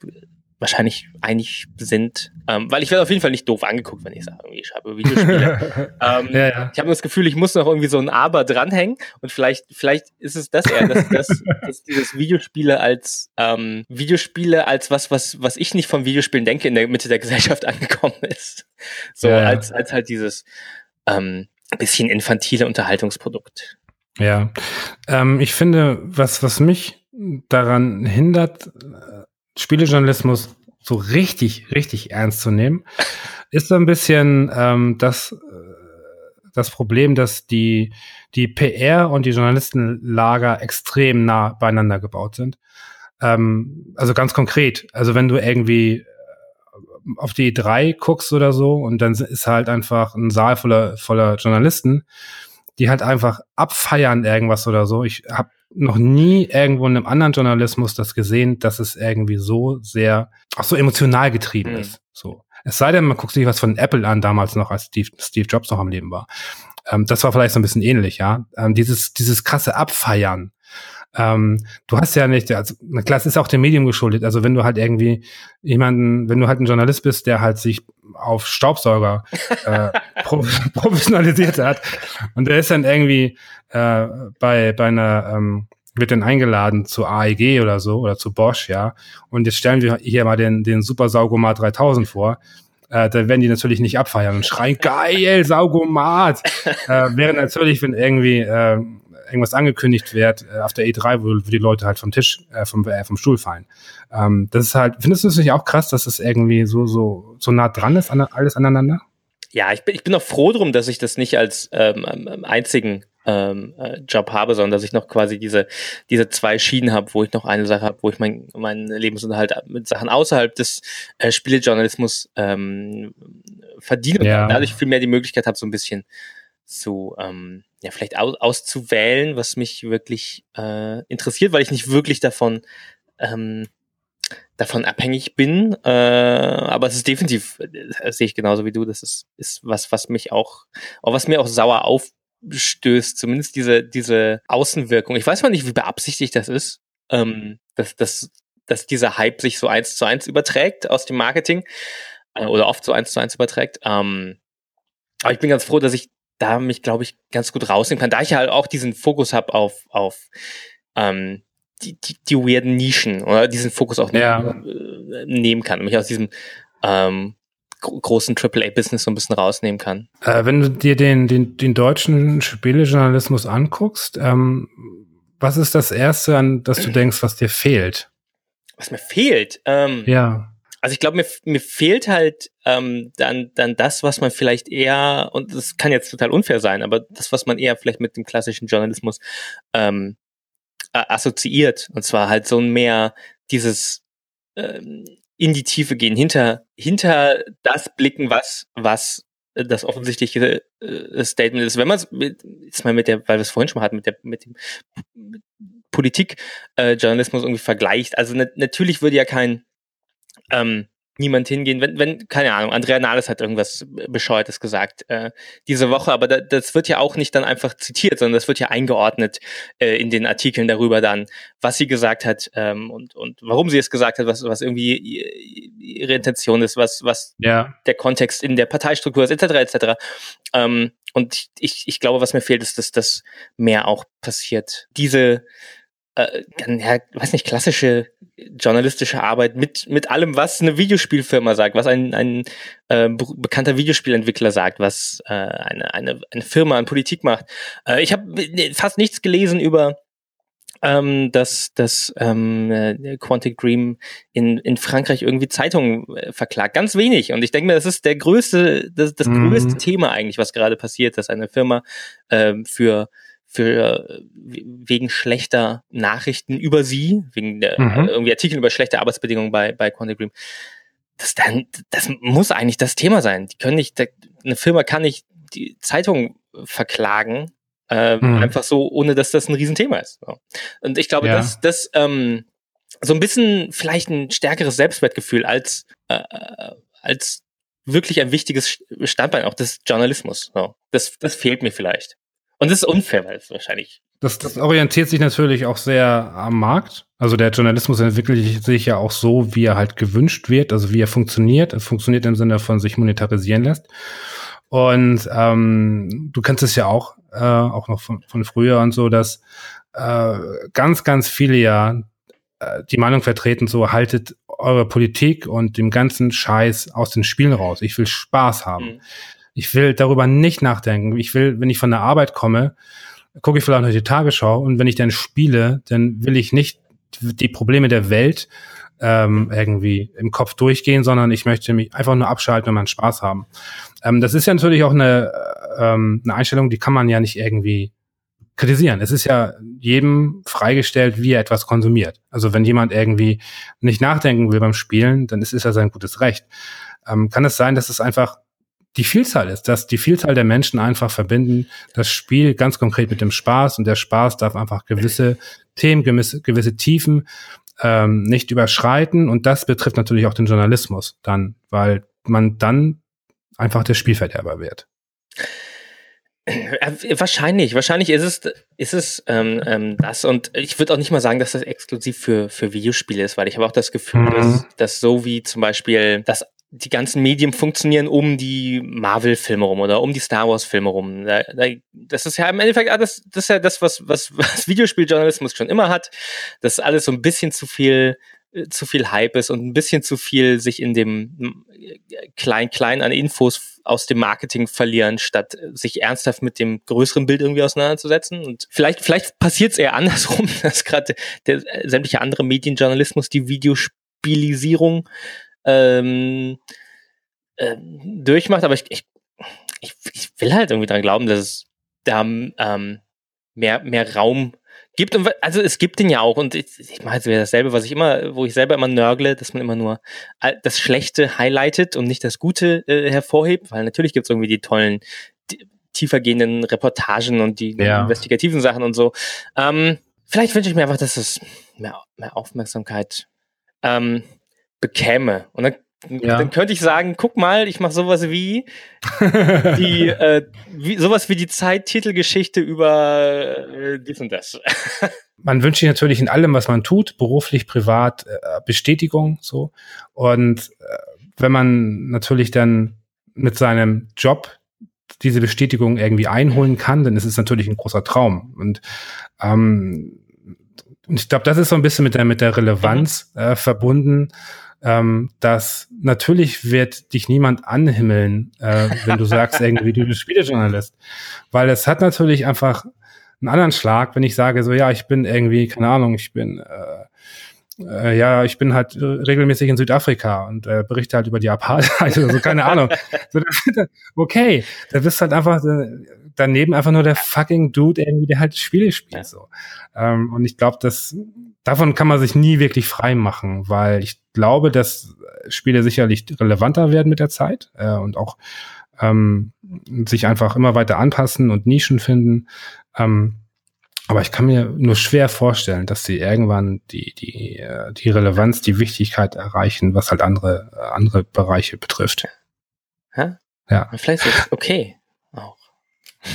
wahrscheinlich einig sind, ähm, weil ich werde auf jeden Fall nicht doof angeguckt, wenn ich sage, ich schreibe Videospiele. ähm, ja, ja. Ich habe das Gefühl, ich muss noch irgendwie so ein Aber dranhängen und vielleicht, vielleicht ist es das eher, dass, dass, dass dieses Videospiele als ähm, Videospiele als was, was, was ich nicht von Videospielen denke, in der Mitte der Gesellschaft angekommen ist. So ja, als, als halt dieses ähm, bisschen infantile Unterhaltungsprodukt. Ja, ähm, ich finde, was, was mich daran hindert, Spielejournalismus so richtig, richtig ernst zu nehmen, ist so ein bisschen ähm, das, äh, das Problem, dass die, die PR und die Journalistenlager extrem nah beieinander gebaut sind. Ähm, also ganz konkret, also wenn du irgendwie äh, auf die E3 guckst oder so und dann ist halt einfach ein Saal voller, voller Journalisten, die halt einfach abfeiern irgendwas oder so. Ich habe noch nie irgendwo in einem anderen Journalismus das gesehen, dass es irgendwie so sehr, auch so emotional getrieben mhm. ist. So. Es sei denn, man guckt sich was von Apple an, damals noch, als Steve, Steve Jobs noch am Leben war. Ähm, das war vielleicht so ein bisschen ähnlich, ja. Ähm, dieses, dieses krasse Abfeiern. Ähm, du hast ja nicht, also klar, es ist auch dem Medium geschuldet. Also wenn du halt irgendwie jemanden, wenn du halt ein Journalist bist, der halt sich auf Staubsauger äh, professionalisiert hat und der ist dann irgendwie äh, bei bei einer ähm, wird dann eingeladen zu AEG oder so oder zu Bosch, ja. Und jetzt stellen wir hier mal den den Super Saugomat 3000 vor. Äh, da werden die natürlich nicht abfeiern und schreien, geil, Saugomat. äh, während natürlich, wenn irgendwie äh, irgendwas angekündigt wird äh, auf der E3, wo, wo die Leute halt vom Tisch, äh, vom, äh, vom Stuhl fallen. Ähm, das ist halt, findest du es nicht auch krass, dass es irgendwie so, so, so nah dran ist, an, alles aneinander? Ja, ich bin, ich bin auch froh drum, dass ich das nicht als ähm, ähm einzigen ähm, äh, Job habe, sondern dass ich noch quasi diese, diese zwei Schienen habe, wo ich noch eine Sache habe, wo ich mein, meinen Lebensunterhalt mit Sachen außerhalb des äh, Spielejournalismus ähm, verdiene ja. und dadurch viel mehr die Möglichkeit habe, so ein bisschen zu, ähm, ja, vielleicht aus, auszuwählen, was mich wirklich äh, interessiert, weil ich nicht wirklich davon ähm, davon abhängig bin. Äh, aber es ist definitiv, das sehe ich genauso wie du, das ist, ist was, was mich auch, auch was mir auch sauer aufstößt, zumindest diese, diese Außenwirkung. Ich weiß mal nicht, wie beabsichtigt das ist, ähm, dass, dass, dass dieser Hype sich so eins zu eins überträgt aus dem Marketing äh, oder oft so eins zu eins überträgt. Ähm, aber ich bin ganz froh, dass ich da mich, glaube ich, ganz gut rausnehmen kann. Da ich halt auch diesen Fokus habe auf, auf ähm, die, die, die weirden Nischen oder diesen Fokus auch ja. Äh, nehmen kann und mich aus diesem ähm, großen AAA-Business so ein bisschen rausnehmen kann. Äh, wenn du dir den, den, den deutschen Spielejournalismus anguckst, ähm, was ist das Erste, an das du denkst, was dir fehlt? Was mir fehlt? Ähm, ja. Also ich glaube, mir, mir fehlt halt ähm, dann, dann das, was man vielleicht eher, und das kann jetzt total unfair sein, aber das, was man eher vielleicht mit dem klassischen Journalismus ähm, assoziiert. Und zwar halt so ein mehr dieses ähm, in die Tiefe gehen, hinter, hinter das blicken, was, was das offensichtliche äh, Statement ist. Wenn man es jetzt mal mit der, weil wir es vorhin schon mal hatten, mit der, mit dem Politikjournalismus äh, irgendwie vergleicht. Also na, natürlich würde ja kein ähm, niemand hingehen, wenn, wenn, keine Ahnung, Andrea Nahles hat irgendwas Bescheuertes gesagt äh, diese Woche, aber da, das wird ja auch nicht dann einfach zitiert, sondern das wird ja eingeordnet äh, in den Artikeln darüber dann, was sie gesagt hat ähm, und, und warum sie es gesagt hat, was, was irgendwie ihre Intention ist, was, was ja. der Kontext in der Parteistruktur ist, etc. etc. Ähm, und ich, ich glaube, was mir fehlt, ist, dass das mehr auch passiert. Diese äh, ja, weiß nicht, klassische journalistische Arbeit mit, mit allem, was eine Videospielfirma sagt, was ein, ein äh, bekannter Videospielentwickler sagt, was äh, eine, eine, eine Firma an Politik macht. Äh, ich habe fast nichts gelesen über ähm, dass, dass ähm, äh, Quantic Dream in, in Frankreich irgendwie Zeitungen äh, verklagt. Ganz wenig. Und ich denke mir, das ist der größte, das, das mhm. größte Thema eigentlich, was gerade passiert, dass eine Firma ähm, für für äh, wegen schlechter Nachrichten über sie, wegen der mhm. äh, irgendwie Artikel über schlechte Arbeitsbedingungen bei bei Quantic Dream. Das dann das muss eigentlich das Thema sein. Die können nicht eine Firma kann nicht die Zeitung verklagen äh, mhm. einfach so, ohne dass das ein Riesenthema ist. So. Und ich glaube, ja. dass das ähm, so ein bisschen vielleicht ein stärkeres Selbstwertgefühl als äh, äh als wirklich ein wichtiges Standbein auch des Journalismus. So. Das, das fehlt mir vielleicht. Und das ist unfair, weil es wahrscheinlich. Das, das orientiert sich natürlich auch sehr am Markt. Also der Journalismus entwickelt sich ja auch so, wie er halt gewünscht wird, also wie er funktioniert. Er funktioniert im Sinne von sich monetarisieren lässt. Und ähm, du kennst es ja auch, äh, auch noch von, von früher und so, dass äh, ganz, ganz viele ja äh, die Meinung vertreten, so haltet eure Politik und dem ganzen Scheiß aus den Spielen raus. Ich will Spaß haben. Mhm. Ich will darüber nicht nachdenken. Ich will, wenn ich von der Arbeit komme, gucke ich vielleicht noch die Tagesschau und wenn ich dann spiele, dann will ich nicht die Probleme der Welt ähm, irgendwie im Kopf durchgehen, sondern ich möchte mich einfach nur abschalten und meinen Spaß haben. Ähm, das ist ja natürlich auch eine, ähm, eine Einstellung, die kann man ja nicht irgendwie kritisieren. Es ist ja jedem freigestellt, wie er etwas konsumiert. Also wenn jemand irgendwie nicht nachdenken will beim Spielen, dann ist es ja sein gutes Recht. Ähm, kann es sein, dass es einfach die Vielzahl ist, dass die Vielzahl der Menschen einfach verbinden das Spiel ganz konkret mit dem Spaß und der Spaß darf einfach gewisse Themen, gewisse, gewisse Tiefen ähm, nicht überschreiten und das betrifft natürlich auch den Journalismus dann, weil man dann einfach der Spielverderber wird. Wahrscheinlich, wahrscheinlich ist es, ist es ähm, ähm, das. Und ich würde auch nicht mal sagen, dass das exklusiv für, für Videospiele ist, weil ich habe auch das Gefühl, mhm. dass, dass so wie zum Beispiel das die ganzen Medien funktionieren um die Marvel-Filme rum oder um die Star Wars-Filme rum. Da, da, das ist ja im Endeffekt alles, das ist ja das, was, was, was Videospieljournalismus schon immer hat. Das alles so ein bisschen zu viel, äh, zu viel Hype ist und ein bisschen zu viel sich in dem klein, klein an Infos aus dem Marketing verlieren, statt sich ernsthaft mit dem größeren Bild irgendwie auseinanderzusetzen. Und vielleicht, vielleicht passiert es eher andersrum, dass gerade der sämtliche andere Medienjournalismus die Videospielisierung ähm, äh, durchmacht, aber ich, ich, ich, ich will halt irgendwie dran glauben, dass es da ähm, mehr, mehr Raum gibt. Und, also es gibt den ja auch und ich, ich mache jetzt wieder dasselbe, was ich immer, wo ich selber immer nörgle, dass man immer nur das Schlechte highlightet und nicht das Gute äh, hervorhebt, weil natürlich gibt es irgendwie die tollen, die, tiefergehenden Reportagen und die ja. investigativen Sachen und so. Ähm, vielleicht wünsche ich mir einfach, dass es mehr, mehr Aufmerksamkeit ähm, bekäme. Und dann, ja. dann könnte ich sagen, guck mal, ich mache sowas wie die äh, wie, sowas wie die Zeittitelgeschichte über äh, dies und das. man wünscht sich natürlich in allem, was man tut, beruflich, privat, äh, Bestätigung so. Und äh, wenn man natürlich dann mit seinem Job diese Bestätigung irgendwie einholen kann, dann ist es natürlich ein großer Traum. Und ähm, ich glaube, das ist so ein bisschen mit der mit der Relevanz mhm. äh, verbunden, ähm, dass natürlich wird dich niemand anhimmeln, äh, wenn du sagst irgendwie du bist Spielejournalist, weil es hat natürlich einfach einen anderen Schlag, wenn ich sage so ja ich bin irgendwie keine Ahnung ich bin äh, äh, ja, ich bin halt regelmäßig in Südafrika und äh, berichte halt über die Apartheid oder so, keine Ahnung. so, okay, da bist halt einfach äh, daneben einfach nur der fucking Dude irgendwie, der halt Spiele spielt. So. Ähm, und ich glaube, dass davon kann man sich nie wirklich frei machen, weil ich glaube, dass Spiele sicherlich relevanter werden mit der Zeit äh, und auch ähm, sich einfach immer weiter anpassen und Nischen finden. Ähm, aber ich kann mir nur schwer vorstellen, dass sie irgendwann die, die, äh, die Relevanz, die Wichtigkeit erreichen, was halt andere, andere Bereiche betrifft. Hä? Ja. Vielleicht ist es okay.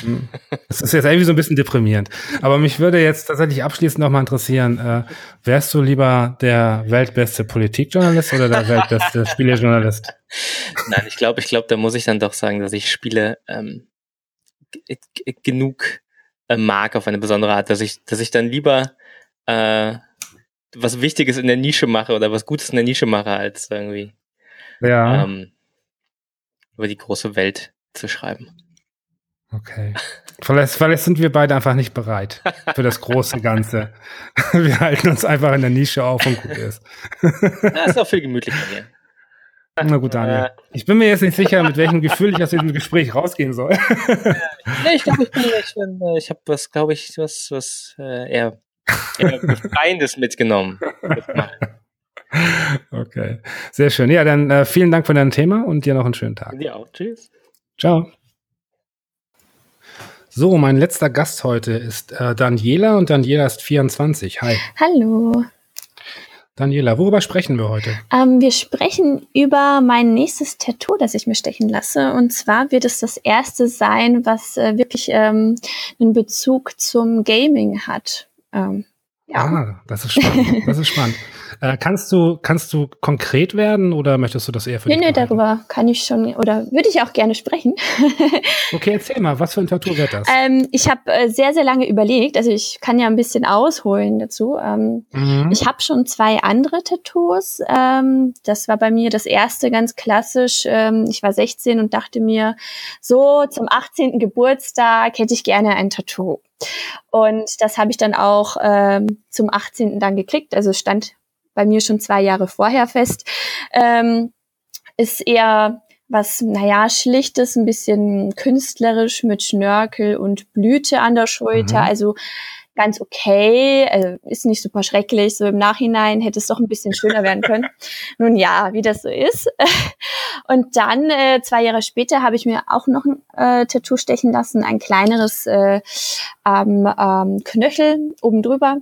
Hm. Das ist jetzt irgendwie so ein bisschen deprimierend. Aber mich würde jetzt tatsächlich abschließend nochmal interessieren, äh, wärst du lieber der weltbeste Politikjournalist oder der weltbeste Spielejournalist? Nein, ich glaube, ich glaube, da muss ich dann doch sagen, dass ich Spiele ähm, genug äh, mag auf eine besondere Art, dass ich, dass ich dann lieber äh, was Wichtiges in der Nische mache oder was Gutes in der Nische mache, als irgendwie ja. ähm, über die große Welt zu schreiben. Okay. Vielleicht, vielleicht sind wir beide einfach nicht bereit für das große Ganze. Wir halten uns einfach in der Nische auf und gut ist. Ja, ist auch viel gemütlicher hier. Na gut, Daniel. Ich bin mir jetzt nicht sicher, mit welchem Gefühl ich aus diesem Gespräch rausgehen soll. nee, ich glaube, ich bin, ich, bin, äh, ich habe was, glaube ich, was, was äh, eher, eher Befreiendes mitgenommen. okay, sehr schön. Ja, dann äh, vielen Dank für dein Thema und dir noch einen schönen Tag. Dir auch. Tschüss. Ciao. So, mein letzter Gast heute ist äh, Daniela und Daniela ist 24. Hi. Hallo. Daniela, worüber sprechen wir heute? Ähm, wir sprechen über mein nächstes Tattoo, das ich mir stechen lasse. Und zwar wird es das erste sein, was äh, wirklich ähm, einen Bezug zum Gaming hat. Ähm, ja. Ah, das ist spannend. Das ist spannend. Äh, kannst du kannst du konkret werden oder möchtest du das eher für Nee, nee, darüber kann ich schon oder würde ich auch gerne sprechen. okay, erzähl mal, was für ein Tattoo wird das? Ähm, ich habe äh, sehr, sehr lange überlegt, also ich kann ja ein bisschen ausholen dazu. Ähm, mhm. Ich habe schon zwei andere Tattoos. Ähm, das war bei mir das erste ganz klassisch. Ähm, ich war 16 und dachte mir, so zum 18. Geburtstag hätte ich gerne ein Tattoo. Und das habe ich dann auch ähm, zum 18. dann gekriegt. Also stand bei mir schon zwei Jahre vorher fest. Ähm, ist eher was, naja, schlichtes, ein bisschen künstlerisch mit Schnörkel und Blüte an der Schulter. Mhm. Also ganz okay, also ist nicht super schrecklich. So im Nachhinein hätte es doch ein bisschen schöner werden können. Nun ja, wie das so ist. Und dann äh, zwei Jahre später habe ich mir auch noch ein äh, Tattoo stechen lassen, ein kleineres äh, ähm, ähm, Knöchel oben drüber.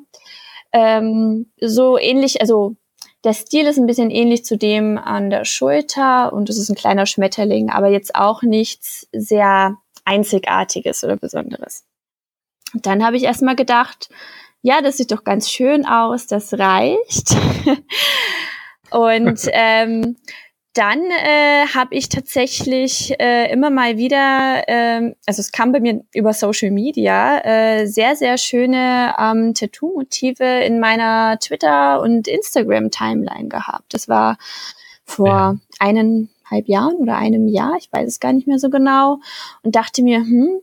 Ähm, so ähnlich, also der Stil ist ein bisschen ähnlich zu dem an der Schulter und es ist ein kleiner Schmetterling, aber jetzt auch nichts sehr Einzigartiges oder Besonderes. Und dann habe ich erstmal gedacht, ja, das sieht doch ganz schön aus, das reicht. und ähm, dann äh, habe ich tatsächlich äh, immer mal wieder, äh, also es kam bei mir über Social Media, äh, sehr, sehr schöne ähm, Tattoo-Motive in meiner Twitter- und Instagram-Timeline gehabt. Das war vor ja. eineinhalb Jahren oder einem Jahr, ich weiß es gar nicht mehr so genau, und dachte mir, hm,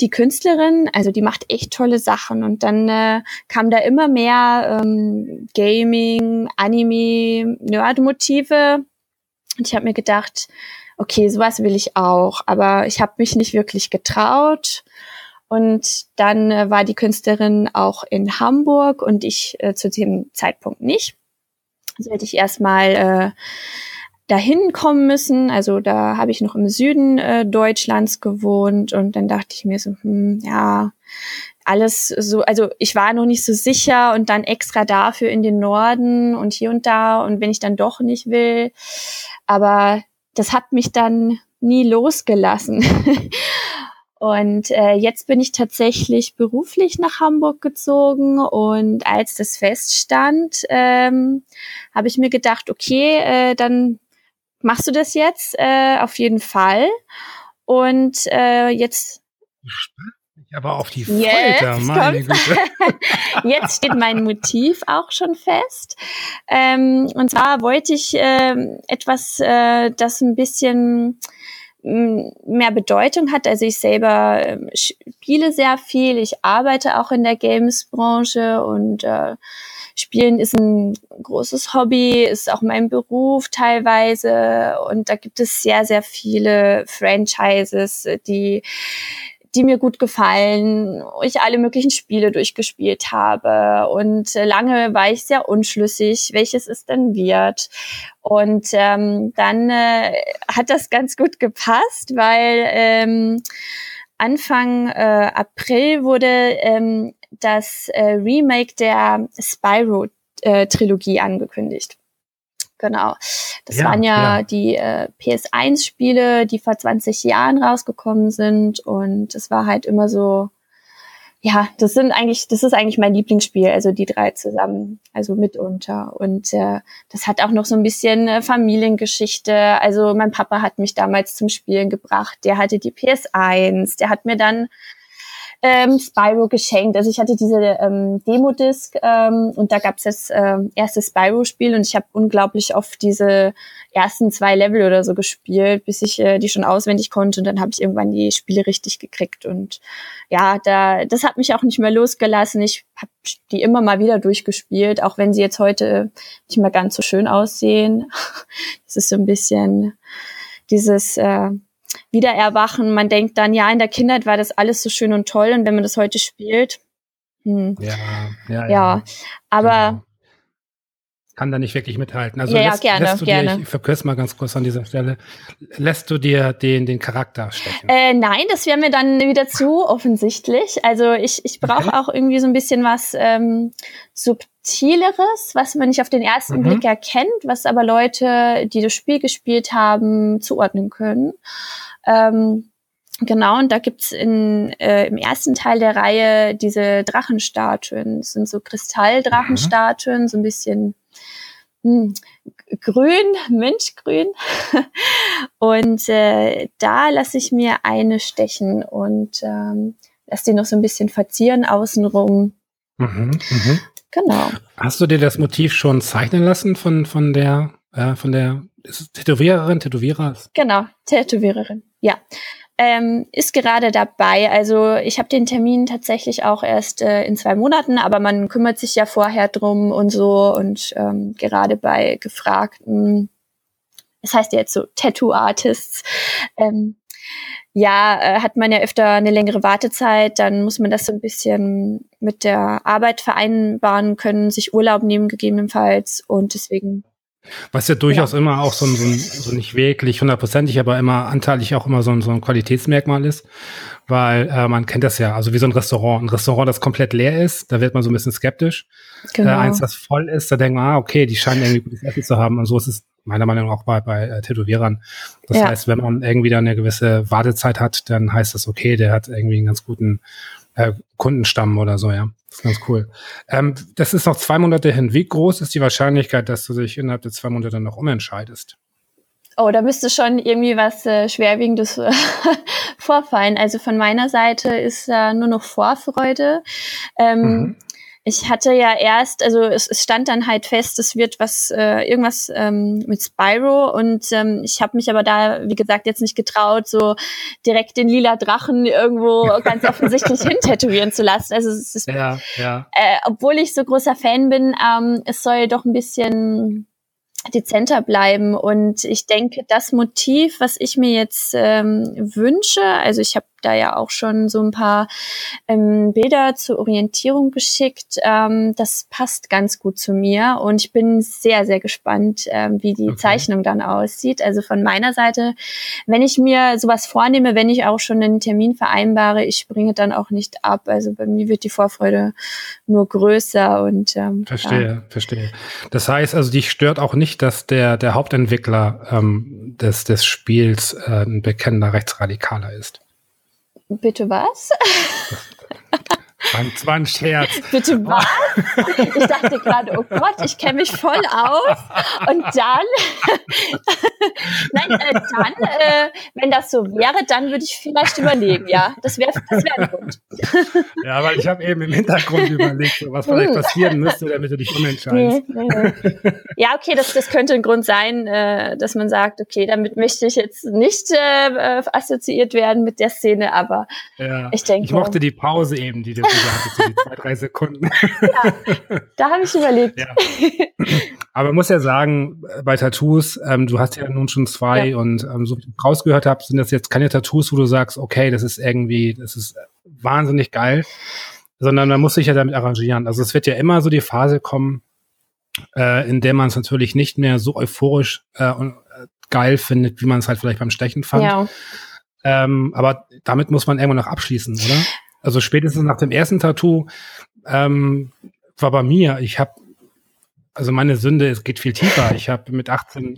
die Künstlerin, also die macht echt tolle Sachen. Und dann äh, kam da immer mehr ähm, Gaming, Anime, Nerd-Motive und ich habe mir gedacht, okay, sowas will ich auch, aber ich habe mich nicht wirklich getraut. Und dann äh, war die Künstlerin auch in Hamburg und ich äh, zu dem Zeitpunkt nicht. Also hätte ich erstmal äh, dahin kommen müssen. Also da habe ich noch im Süden äh, Deutschlands gewohnt und dann dachte ich mir so, hm, ja, alles so, also ich war noch nicht so sicher und dann extra dafür in den Norden und hier und da und wenn ich dann doch nicht will. Aber das hat mich dann nie losgelassen. Und äh, jetzt bin ich tatsächlich beruflich nach Hamburg gezogen und als das feststand, ähm, habe ich mir gedacht, okay, äh, dann machst du das jetzt äh, auf jeden Fall. Und äh, jetzt aber auf die Folter, jetzt meine Güte. jetzt steht mein Motiv auch schon fest. Ähm, und zwar wollte ich äh, etwas, äh, das ein bisschen mm, mehr Bedeutung hat. Also ich selber äh, spiele sehr viel, ich arbeite auch in der Games-Branche und äh, Spielen ist ein großes Hobby, ist auch mein Beruf teilweise und da gibt es sehr, sehr viele Franchises, die die mir gut gefallen, ich alle möglichen Spiele durchgespielt habe. Und äh, lange war ich sehr unschlüssig, welches es denn wird. Und ähm, dann äh, hat das ganz gut gepasst, weil ähm, Anfang äh, April wurde ähm, das äh, Remake der Spyro-Trilogie äh, angekündigt. Genau. Das ja, waren ja, ja. die äh, PS1-Spiele, die vor 20 Jahren rausgekommen sind. Und es war halt immer so, ja, das sind eigentlich, das ist eigentlich mein Lieblingsspiel, also die drei zusammen, also mitunter. Und äh, das hat auch noch so ein bisschen äh, Familiengeschichte. Also mein Papa hat mich damals zum Spielen gebracht. Der hatte die PS1, der hat mir dann ähm, Spyro geschenkt. Also ich hatte diese ähm, Demo-Disc ähm, und da gab es das ähm, erste Spyro-Spiel und ich habe unglaublich oft diese ersten zwei Level oder so gespielt, bis ich äh, die schon auswendig konnte und dann habe ich irgendwann die Spiele richtig gekriegt und ja, da das hat mich auch nicht mehr losgelassen. Ich habe die immer mal wieder durchgespielt, auch wenn sie jetzt heute nicht mehr ganz so schön aussehen. Das ist so ein bisschen dieses äh, Wiedererwachen. Man denkt dann, ja, in der Kindheit war das alles so schön und toll und wenn man das heute spielt, hm. ja, ja, ja, ja. aber genau. Kann da nicht wirklich mithalten. Also ja, lässt, gerne, lässt du gerne. Dir, ich verkürze mal ganz kurz an dieser Stelle, lässt du dir den, den Charakter stechen? Äh, nein, das wäre mir dann wieder zu offensichtlich. Also ich, ich brauche okay. auch irgendwie so ein bisschen was ähm, Subtileres, was man nicht auf den ersten mhm. Blick erkennt, was aber Leute, die das Spiel gespielt haben, zuordnen können. Ähm, Genau, und da gibt's in, äh, im ersten Teil der Reihe diese Drachenstatuen. Das sind so Kristalldrachenstatuen, so ein bisschen mh, hm, grün, Münchgrün. und äh, da lasse ich mir eine stechen und ähm, lasse die noch so ein bisschen verzieren außenrum. Mhm, mh. Genau. Hast du dir das Motiv schon zeichnen lassen von, von der, äh, von der Tätowiererin, Tätowierer? Genau, Tätowiererin. Ja, ähm, ist gerade dabei. Also ich habe den Termin tatsächlich auch erst äh, in zwei Monaten, aber man kümmert sich ja vorher drum und so und ähm, gerade bei gefragten, es das heißt ja jetzt so Tattoo-Artists, ähm, ja, äh, hat man ja öfter eine längere Wartezeit, dann muss man das so ein bisschen mit der Arbeit vereinbaren können, sich Urlaub nehmen gegebenenfalls und deswegen was ja durchaus ja. immer auch so ein, so ein, so nicht wirklich hundertprozentig, aber immer anteilig auch immer so ein, so ein Qualitätsmerkmal ist, weil äh, man kennt das ja, also wie so ein Restaurant. Ein Restaurant, das komplett leer ist, da wird man so ein bisschen skeptisch. Genau. Äh, eins, das voll ist, da denkt man, ah, okay, die scheinen irgendwie gutes Essen zu haben und so ist es meiner Meinung nach auch bei, bei äh, Tätowierern. Das ja. heißt, wenn man irgendwie da eine gewisse Wartezeit hat, dann heißt das, okay, der hat irgendwie einen ganz guten äh, Kundenstamm oder so, ja. Das ist ganz cool. Ähm, das ist noch zwei Monate hin. Wie groß ist die Wahrscheinlichkeit, dass du dich innerhalb der zwei Monate noch umentscheidest? Oh, da müsste schon irgendwie was äh, Schwerwiegendes äh, vorfallen. Also von meiner Seite ist äh, nur noch Vorfreude. Ähm, mhm. Ich hatte ja erst, also es, es stand dann halt fest, es wird was, äh, irgendwas ähm, mit Spyro und ähm, ich habe mich aber da, wie gesagt, jetzt nicht getraut, so direkt den lila Drachen irgendwo ganz offensichtlich hintätowieren zu lassen. Also es ist, ja, ja. Äh, obwohl ich so großer Fan bin, ähm, es soll doch ein bisschen dezenter bleiben. Und ich denke, das Motiv, was ich mir jetzt ähm, wünsche, also ich habe da ja auch schon so ein paar ähm, Bilder zur Orientierung geschickt. Ähm, das passt ganz gut zu mir und ich bin sehr, sehr gespannt, ähm, wie die okay. Zeichnung dann aussieht. Also von meiner Seite, wenn ich mir sowas vornehme, wenn ich auch schon einen Termin vereinbare, ich bringe dann auch nicht ab. Also bei mir wird die Vorfreude nur größer und ähm, verstehe, ja. verstehe. Das heißt also, dich stört auch nicht, dass der der Hauptentwickler ähm, des des Spiels äh, ein bekennender Rechtsradikaler ist. Bitte was? Das war ein Scherz. Bitte was? Ich dachte gerade, oh Gott, ich kenne mich voll aus. Und dann, nein, äh, dann, äh, wenn das so wäre, dann würde ich vielleicht überlegen, ja. Das wäre das wär ein Grund. Ja, weil ich habe eben im Hintergrund überlegt, was vielleicht hm. passieren müsste, damit du dich umentscheidest. Nee, nee, nee. Ja, okay, das, das könnte ein Grund sein, äh, dass man sagt, okay, damit möchte ich jetzt nicht äh, assoziiert werden mit der Szene, aber ja, ich denke. Ich mochte die Pause eben, die du gesagt hast, die zwei, drei Sekunden. Ja, da habe ich überlegt. Ja. Aber man muss ja sagen, bei Tattoos, ähm, du hast ja nun schon zwei ja. und ähm, so wie ich rausgehört habe, sind das jetzt keine Tattoos, wo du sagst, okay, das ist irgendwie, das ist wahnsinnig geil, sondern man muss sich ja damit arrangieren. Also es wird ja immer so die Phase kommen, äh, in der man es natürlich nicht mehr so euphorisch äh, und äh, geil findet, wie man es halt vielleicht beim Stechen fand. Ja. Ähm, aber damit muss man irgendwann noch abschließen, oder? Also spätestens nach dem ersten Tattoo ähm, war bei mir, ich habe, also meine Sünde, es geht viel tiefer. Ich habe mit 18,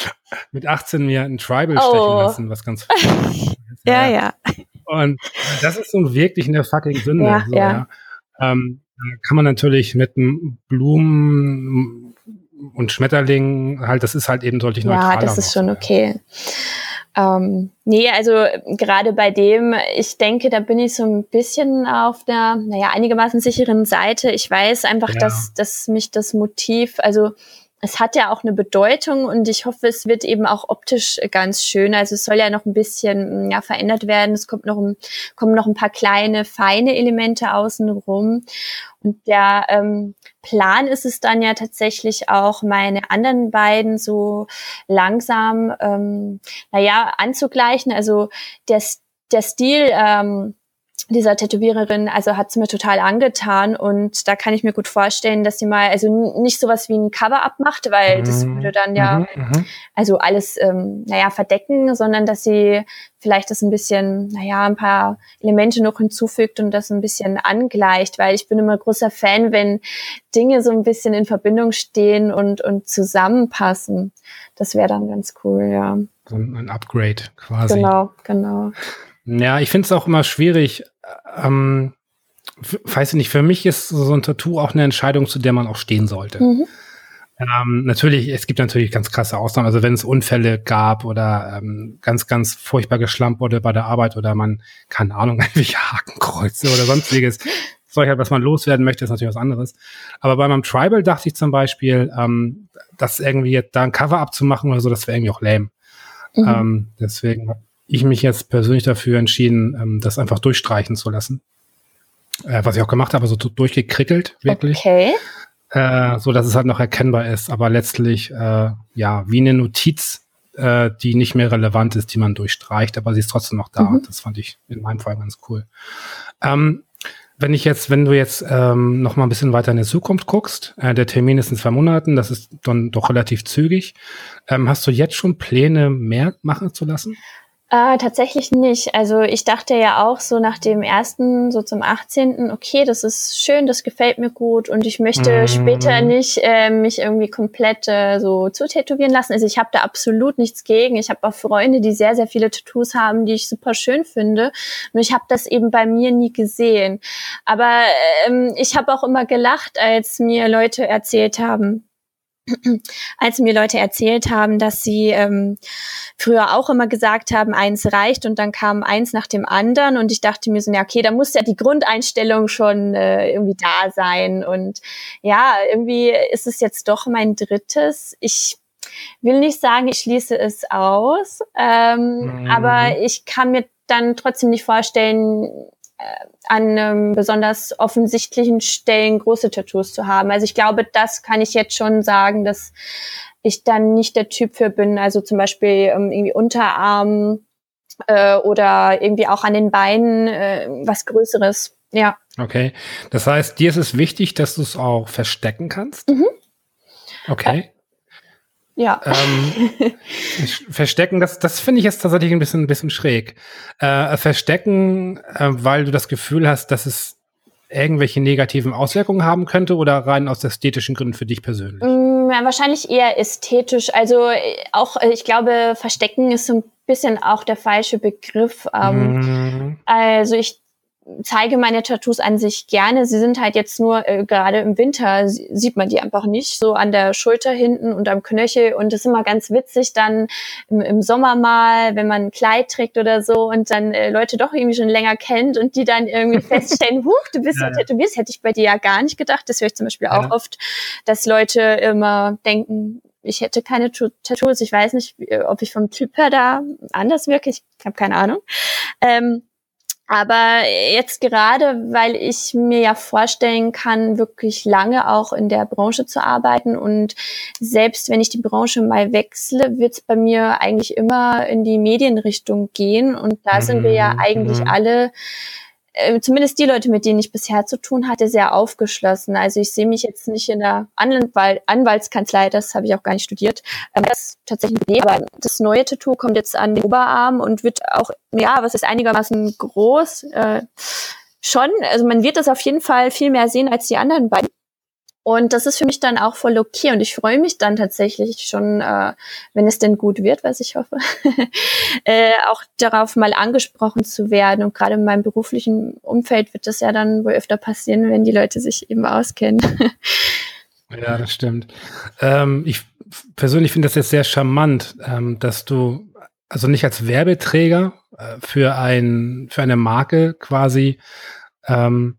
mit 18 mir ein Tribal oh. stechen lassen, was ganz ja, ja. Und das ist so wirklich eine fucking Sünde. Ja, so, ja. ja. Ähm, kann man natürlich mit Blumen und Schmetterlingen halt, das ist halt eben deutlich neutraler. Ja, das ist schon okay. Ähm, nee, also gerade bei dem, ich denke, da bin ich so ein bisschen auf der, naja, einigermaßen sicheren Seite. Ich weiß einfach, ja. dass, dass mich das Motiv, also es hat ja auch eine Bedeutung und ich hoffe, es wird eben auch optisch ganz schön. Also es soll ja noch ein bisschen ja, verändert werden. Es kommt noch ein, kommen noch ein paar kleine, feine Elemente außen rum. Und der ähm, Plan ist es dann ja tatsächlich auch, meine anderen beiden so langsam, ähm, naja, anzugleichen. Also der, der Stil, ähm, dieser Tätowiererin, also hat sie mir total angetan und da kann ich mir gut vorstellen, dass sie mal, also nicht sowas wie ein Cover-up macht, weil mhm. das würde dann ja, mhm, mhm. also alles, ähm, naja, verdecken, sondern dass sie vielleicht das ein bisschen, naja, ein paar Elemente noch hinzufügt und das ein bisschen angleicht, weil ich bin immer großer Fan, wenn Dinge so ein bisschen in Verbindung stehen und, und zusammenpassen. Das wäre dann ganz cool, ja. So ein Upgrade quasi. Genau, genau. Ja, ich finde es auch immer schwierig. Ähm, weiß ich nicht, für mich ist so ein Tattoo auch eine Entscheidung, zu der man auch stehen sollte. Mhm. Ähm, natürlich, es gibt natürlich ganz krasse Ausnahmen. Also wenn es Unfälle gab oder ähm, ganz, ganz furchtbar geschlampt wurde bei der Arbeit oder man, keine Ahnung, irgendwelche Hakenkreuze oder sonstiges. Zeug hat, was man loswerden möchte, ist natürlich was anderes. Aber bei meinem Tribal dachte ich zum Beispiel, ähm, das irgendwie jetzt da ein Cover abzumachen oder so, das wäre irgendwie auch lame. Mhm. Ähm, deswegen ich mich jetzt persönlich dafür entschieden, ähm, das einfach durchstreichen zu lassen. Äh, was ich auch gemacht habe, so durchgekrickelt, wirklich. Okay. Äh, so dass es halt noch erkennbar ist, aber letztlich, äh, ja, wie eine Notiz, äh, die nicht mehr relevant ist, die man durchstreicht, aber sie ist trotzdem noch da. Mhm. Das fand ich in meinem Fall ganz cool. Ähm, wenn ich jetzt, wenn du jetzt ähm, noch mal ein bisschen weiter in die Zukunft guckst, äh, der Termin ist in zwei Monaten, das ist dann doch relativ zügig. Ähm, hast du jetzt schon Pläne, mehr machen zu lassen? Äh, tatsächlich nicht. Also ich dachte ja auch so nach dem ersten, so zum 18. Okay, das ist schön, das gefällt mir gut und ich möchte mhm. später nicht äh, mich irgendwie komplett äh, so zutätowieren lassen. Also ich habe da absolut nichts gegen. Ich habe auch Freunde, die sehr, sehr viele Tattoos haben, die ich super schön finde. Nur ich habe das eben bei mir nie gesehen. Aber ähm, ich habe auch immer gelacht, als mir Leute erzählt haben, als mir Leute erzählt haben, dass sie ähm, früher auch immer gesagt haben, eins reicht und dann kam eins nach dem anderen und ich dachte mir so, ja, okay, da muss ja die Grundeinstellung schon äh, irgendwie da sein und ja, irgendwie ist es jetzt doch mein drittes. Ich will nicht sagen, ich schließe es aus, ähm, mhm. aber ich kann mir dann trotzdem nicht vorstellen, an ähm, besonders offensichtlichen Stellen große Tattoos zu haben. Also ich glaube, das kann ich jetzt schon sagen, dass ich dann nicht der Typ für bin. Also zum Beispiel ähm, irgendwie Unterarm äh, oder irgendwie auch an den Beinen äh, was Größeres. Ja. Okay. Das heißt, dir ist es wichtig, dass du es auch verstecken kannst? Mhm. Okay. Ja. Ähm, verstecken, das, das finde ich jetzt tatsächlich ein bisschen, ein bisschen schräg. Äh, verstecken, äh, weil du das Gefühl hast, dass es irgendwelche negativen Auswirkungen haben könnte oder rein aus ästhetischen Gründen für dich persönlich? Mm, ja, wahrscheinlich eher ästhetisch. Also äh, auch, äh, ich glaube, Verstecken ist so ein bisschen auch der falsche Begriff. Ähm, mhm. Also ich zeige meine Tattoos an sich gerne. Sie sind halt jetzt nur äh, gerade im Winter sieht man die einfach nicht so an der Schulter hinten und am Knöchel und das ist immer ganz witzig dann im, im Sommer mal, wenn man ein Kleid trägt oder so und dann äh, Leute doch irgendwie schon länger kennt und die dann irgendwie feststellen, huch, du bist ja, ja tätowiert, das hätte ich bei dir ja gar nicht gedacht. Das höre ich zum Beispiel ja. auch oft, dass Leute immer denken, ich hätte keine Tattoos. Ich weiß nicht, ob ich vom Typ her da anders wirke. Ich habe keine Ahnung. Ähm, aber jetzt gerade, weil ich mir ja vorstellen kann, wirklich lange auch in der Branche zu arbeiten und selbst wenn ich die Branche mal wechsle, wird es bei mir eigentlich immer in die Medienrichtung gehen. Und da sind wir ja mhm. eigentlich mhm. alle äh, zumindest die Leute, mit denen ich bisher zu tun hatte, sehr aufgeschlossen. Also ich sehe mich jetzt nicht in der Anwalt Anwaltskanzlei, das habe ich auch gar nicht studiert. Ähm, das ist tatsächlich Idee, aber das neue Tattoo kommt jetzt an den Oberarm und wird auch, ja, was ist einigermaßen groß. Äh, schon, also man wird das auf jeden Fall viel mehr sehen als die anderen beiden. Und das ist für mich dann auch voll okay. Und ich freue mich dann tatsächlich schon, äh, wenn es denn gut wird, was ich hoffe, äh, auch darauf mal angesprochen zu werden. Und gerade in meinem beruflichen Umfeld wird das ja dann wohl öfter passieren, wenn die Leute sich eben auskennen. ja, das stimmt. Ähm, ich persönlich finde das jetzt sehr charmant, ähm, dass du also nicht als Werbeträger äh, für ein für eine Marke quasi ähm,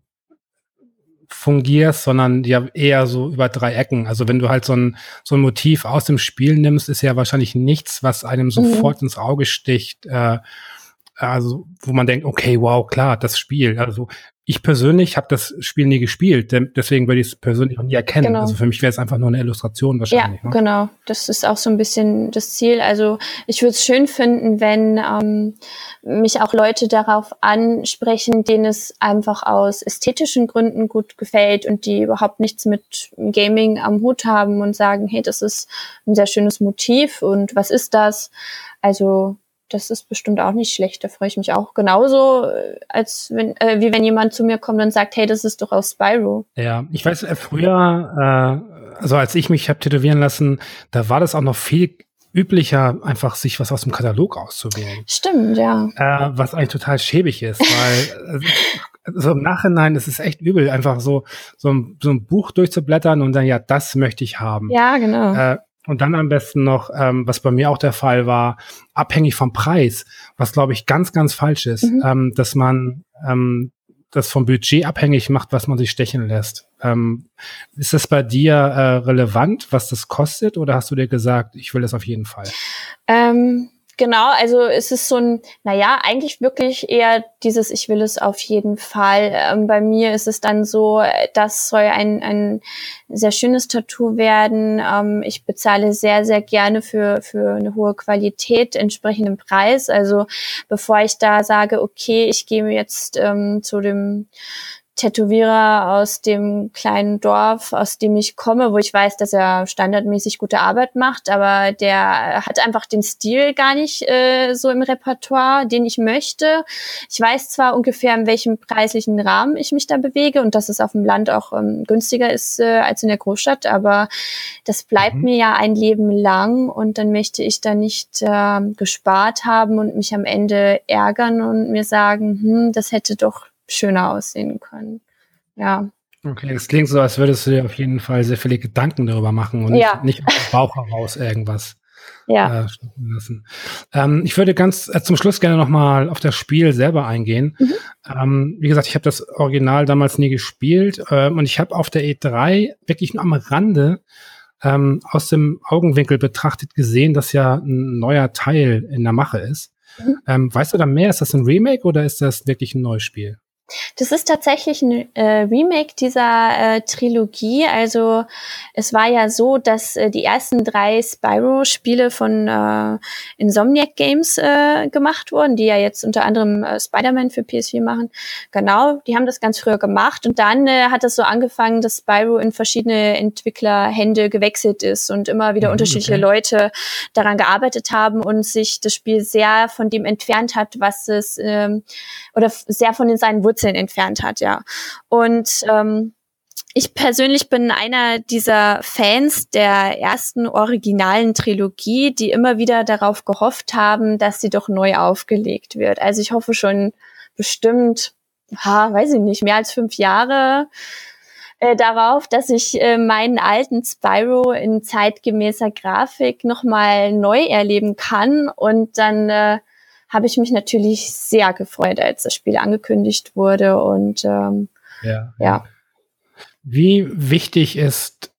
fungierst, sondern ja eher so über drei Ecken. Also wenn du halt so ein, so ein Motiv aus dem Spiel nimmst, ist ja wahrscheinlich nichts, was einem mhm. sofort mhm. ins Auge sticht. Äh, also wo man denkt, okay, wow, klar, das Spiel. Also ich persönlich habe das Spiel nie gespielt, deswegen würde ich es persönlich auch nie erkennen. Genau. Also für mich wäre es einfach nur eine Illustration wahrscheinlich. Ja, ne? genau. Das ist auch so ein bisschen das Ziel. Also ich würde es schön finden, wenn ähm, mich auch Leute darauf ansprechen, denen es einfach aus ästhetischen Gründen gut gefällt und die überhaupt nichts mit Gaming am Hut haben und sagen, hey, das ist ein sehr schönes Motiv und was ist das? Also das ist bestimmt auch nicht schlecht. Da freue ich mich auch genauso, äh, als wenn, äh, wie wenn jemand zu mir kommt und sagt, hey, das ist doch aus Spyro. Ja, ich weiß, äh, früher, äh, also als ich mich habe tätowieren lassen, da war das auch noch viel üblicher, einfach sich was aus dem Katalog auszuwählen. Stimmt, ja. Äh, was eigentlich total schäbig ist, weil also im Nachhinein ist es echt übel, einfach so, so, ein, so ein Buch durchzublättern und dann, ja, das möchte ich haben. Ja, genau. Äh, und dann am besten noch, ähm, was bei mir auch der Fall war, abhängig vom Preis, was glaube ich ganz, ganz falsch ist, mhm. ähm, dass man ähm, das vom Budget abhängig macht, was man sich stechen lässt. Ähm, ist das bei dir äh, relevant, was das kostet, oder hast du dir gesagt, ich will das auf jeden Fall? Ähm, Genau, also es ist so ein, naja, eigentlich wirklich eher dieses, ich will es auf jeden Fall. Ähm, bei mir ist es dann so, das soll ein, ein sehr schönes Tattoo werden. Ähm, ich bezahle sehr, sehr gerne für, für eine hohe Qualität entsprechenden Preis. Also bevor ich da sage, okay, ich gehe jetzt ähm, zu dem Tätowierer aus dem kleinen Dorf, aus dem ich komme, wo ich weiß, dass er standardmäßig gute Arbeit macht, aber der hat einfach den Stil gar nicht äh, so im Repertoire, den ich möchte. Ich weiß zwar ungefähr, in welchem preislichen Rahmen ich mich da bewege und dass es auf dem Land auch ähm, günstiger ist äh, als in der Großstadt, aber das bleibt mhm. mir ja ein Leben lang und dann möchte ich da nicht äh, gespart haben und mich am Ende ärgern und mir sagen, hm, das hätte doch schöner aussehen können. Ja. Okay, das klingt so, als würdest du dir auf jeden Fall sehr viele Gedanken darüber machen und ja. nicht, nicht Bauch heraus irgendwas ja. äh, lassen. Ähm, ich würde ganz äh, zum Schluss gerne nochmal auf das Spiel selber eingehen. Mhm. Ähm, wie gesagt, ich habe das Original damals nie gespielt äh, und ich habe auf der E3 wirklich nur am Rande ähm, aus dem Augenwinkel betrachtet gesehen, dass ja ein neuer Teil in der Mache ist. Mhm. Ähm, weißt du da mehr? Ist das ein Remake oder ist das wirklich ein neues Spiel? Das ist tatsächlich ein äh, Remake dieser äh, Trilogie. Also es war ja so, dass äh, die ersten drei Spyro-Spiele von äh, Insomniac Games äh, gemacht wurden, die ja jetzt unter anderem äh, Spider-Man für PS4 machen. Genau, die haben das ganz früher gemacht und dann äh, hat es so angefangen, dass Spyro in verschiedene Entwicklerhände gewechselt ist und immer wieder mhm, unterschiedliche okay. Leute daran gearbeitet haben und sich das Spiel sehr von dem entfernt hat, was es ähm, oder sehr von den seinen Wurzeln Wurzeln entfernt hat, ja. Und ähm, ich persönlich bin einer dieser Fans der ersten originalen Trilogie, die immer wieder darauf gehofft haben, dass sie doch neu aufgelegt wird. Also ich hoffe schon bestimmt ha, weiß ich nicht, mehr als fünf Jahre äh, darauf, dass ich äh, meinen alten Spyro in zeitgemäßer Grafik nochmal neu erleben kann. Und dann äh, habe ich mich natürlich sehr gefreut, als das Spiel angekündigt wurde. Und ähm, ja. ja. Wie wichtig ist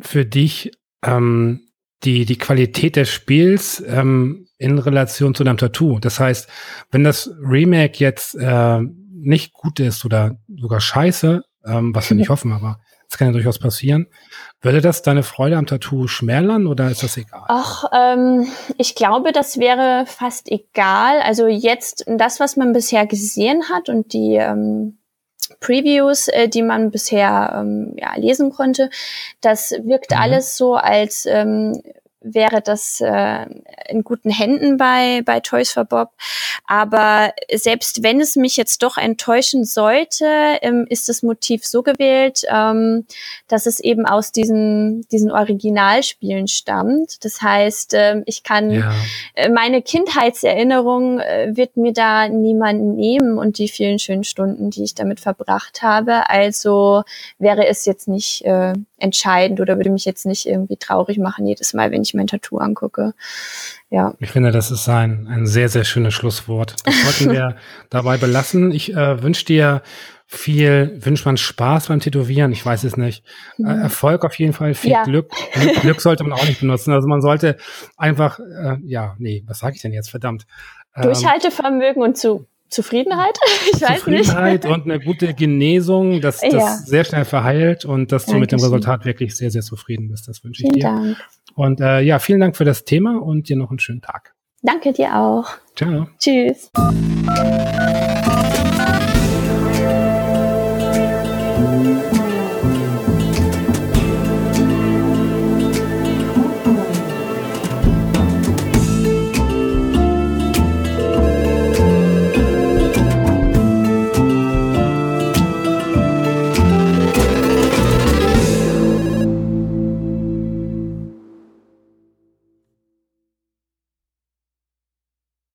für dich ähm, die, die Qualität des Spiels ähm, in Relation zu deinem Tattoo? Das heißt, wenn das Remake jetzt äh, nicht gut ist oder sogar scheiße, ähm, was wir nicht hoffen, aber das kann ja durchaus passieren. Würde das deine Freude am Tattoo schmälern oder ist das egal? Ach, ähm, ich glaube, das wäre fast egal. Also jetzt das, was man bisher gesehen hat und die ähm, Previews, äh, die man bisher ähm, ja, lesen konnte, das wirkt mhm. alles so, als ähm, wäre das äh, in guten Händen bei, bei Toys for Bob. Aber selbst wenn es mich jetzt doch enttäuschen sollte, ähm, ist das Motiv so gewählt, ähm, dass es eben aus diesen, diesen Originalspielen stammt. Das heißt, äh, ich kann ja. Äh, meine Kindheitserinnerung äh, wird mir da niemand nehmen und die vielen schönen Stunden, die ich damit verbracht habe. Also wäre es jetzt nicht äh, entscheidend oder würde mich jetzt nicht irgendwie traurig machen jedes Mal, wenn ich mein Tattoo angucke. Ja. Ich finde, das ist ein, ein sehr, sehr schönes Schlusswort. Das sollten wir dabei belassen. Ich äh, wünsche dir viel, wünscht man Spaß beim Tätowieren? Ich weiß es nicht. Äh, mhm. Erfolg auf jeden Fall, viel ja. Glück. Glück. Glück sollte man auch nicht benutzen. Also man sollte einfach, äh, ja, nee, was sage ich denn jetzt? Verdammt. Ähm, Durchhaltevermögen und zu Zufriedenheit? Ich weiß Zufriedenheit nicht. und eine gute Genesung, dass das ja. sehr schnell verheilt und dass Dankeschön. du mit dem Resultat wirklich sehr, sehr zufrieden bist. Das wünsche ich vielen dir. Dank. Und äh, ja, vielen Dank für das Thema und dir noch einen schönen Tag. Danke dir auch. Ciao. Tschüss.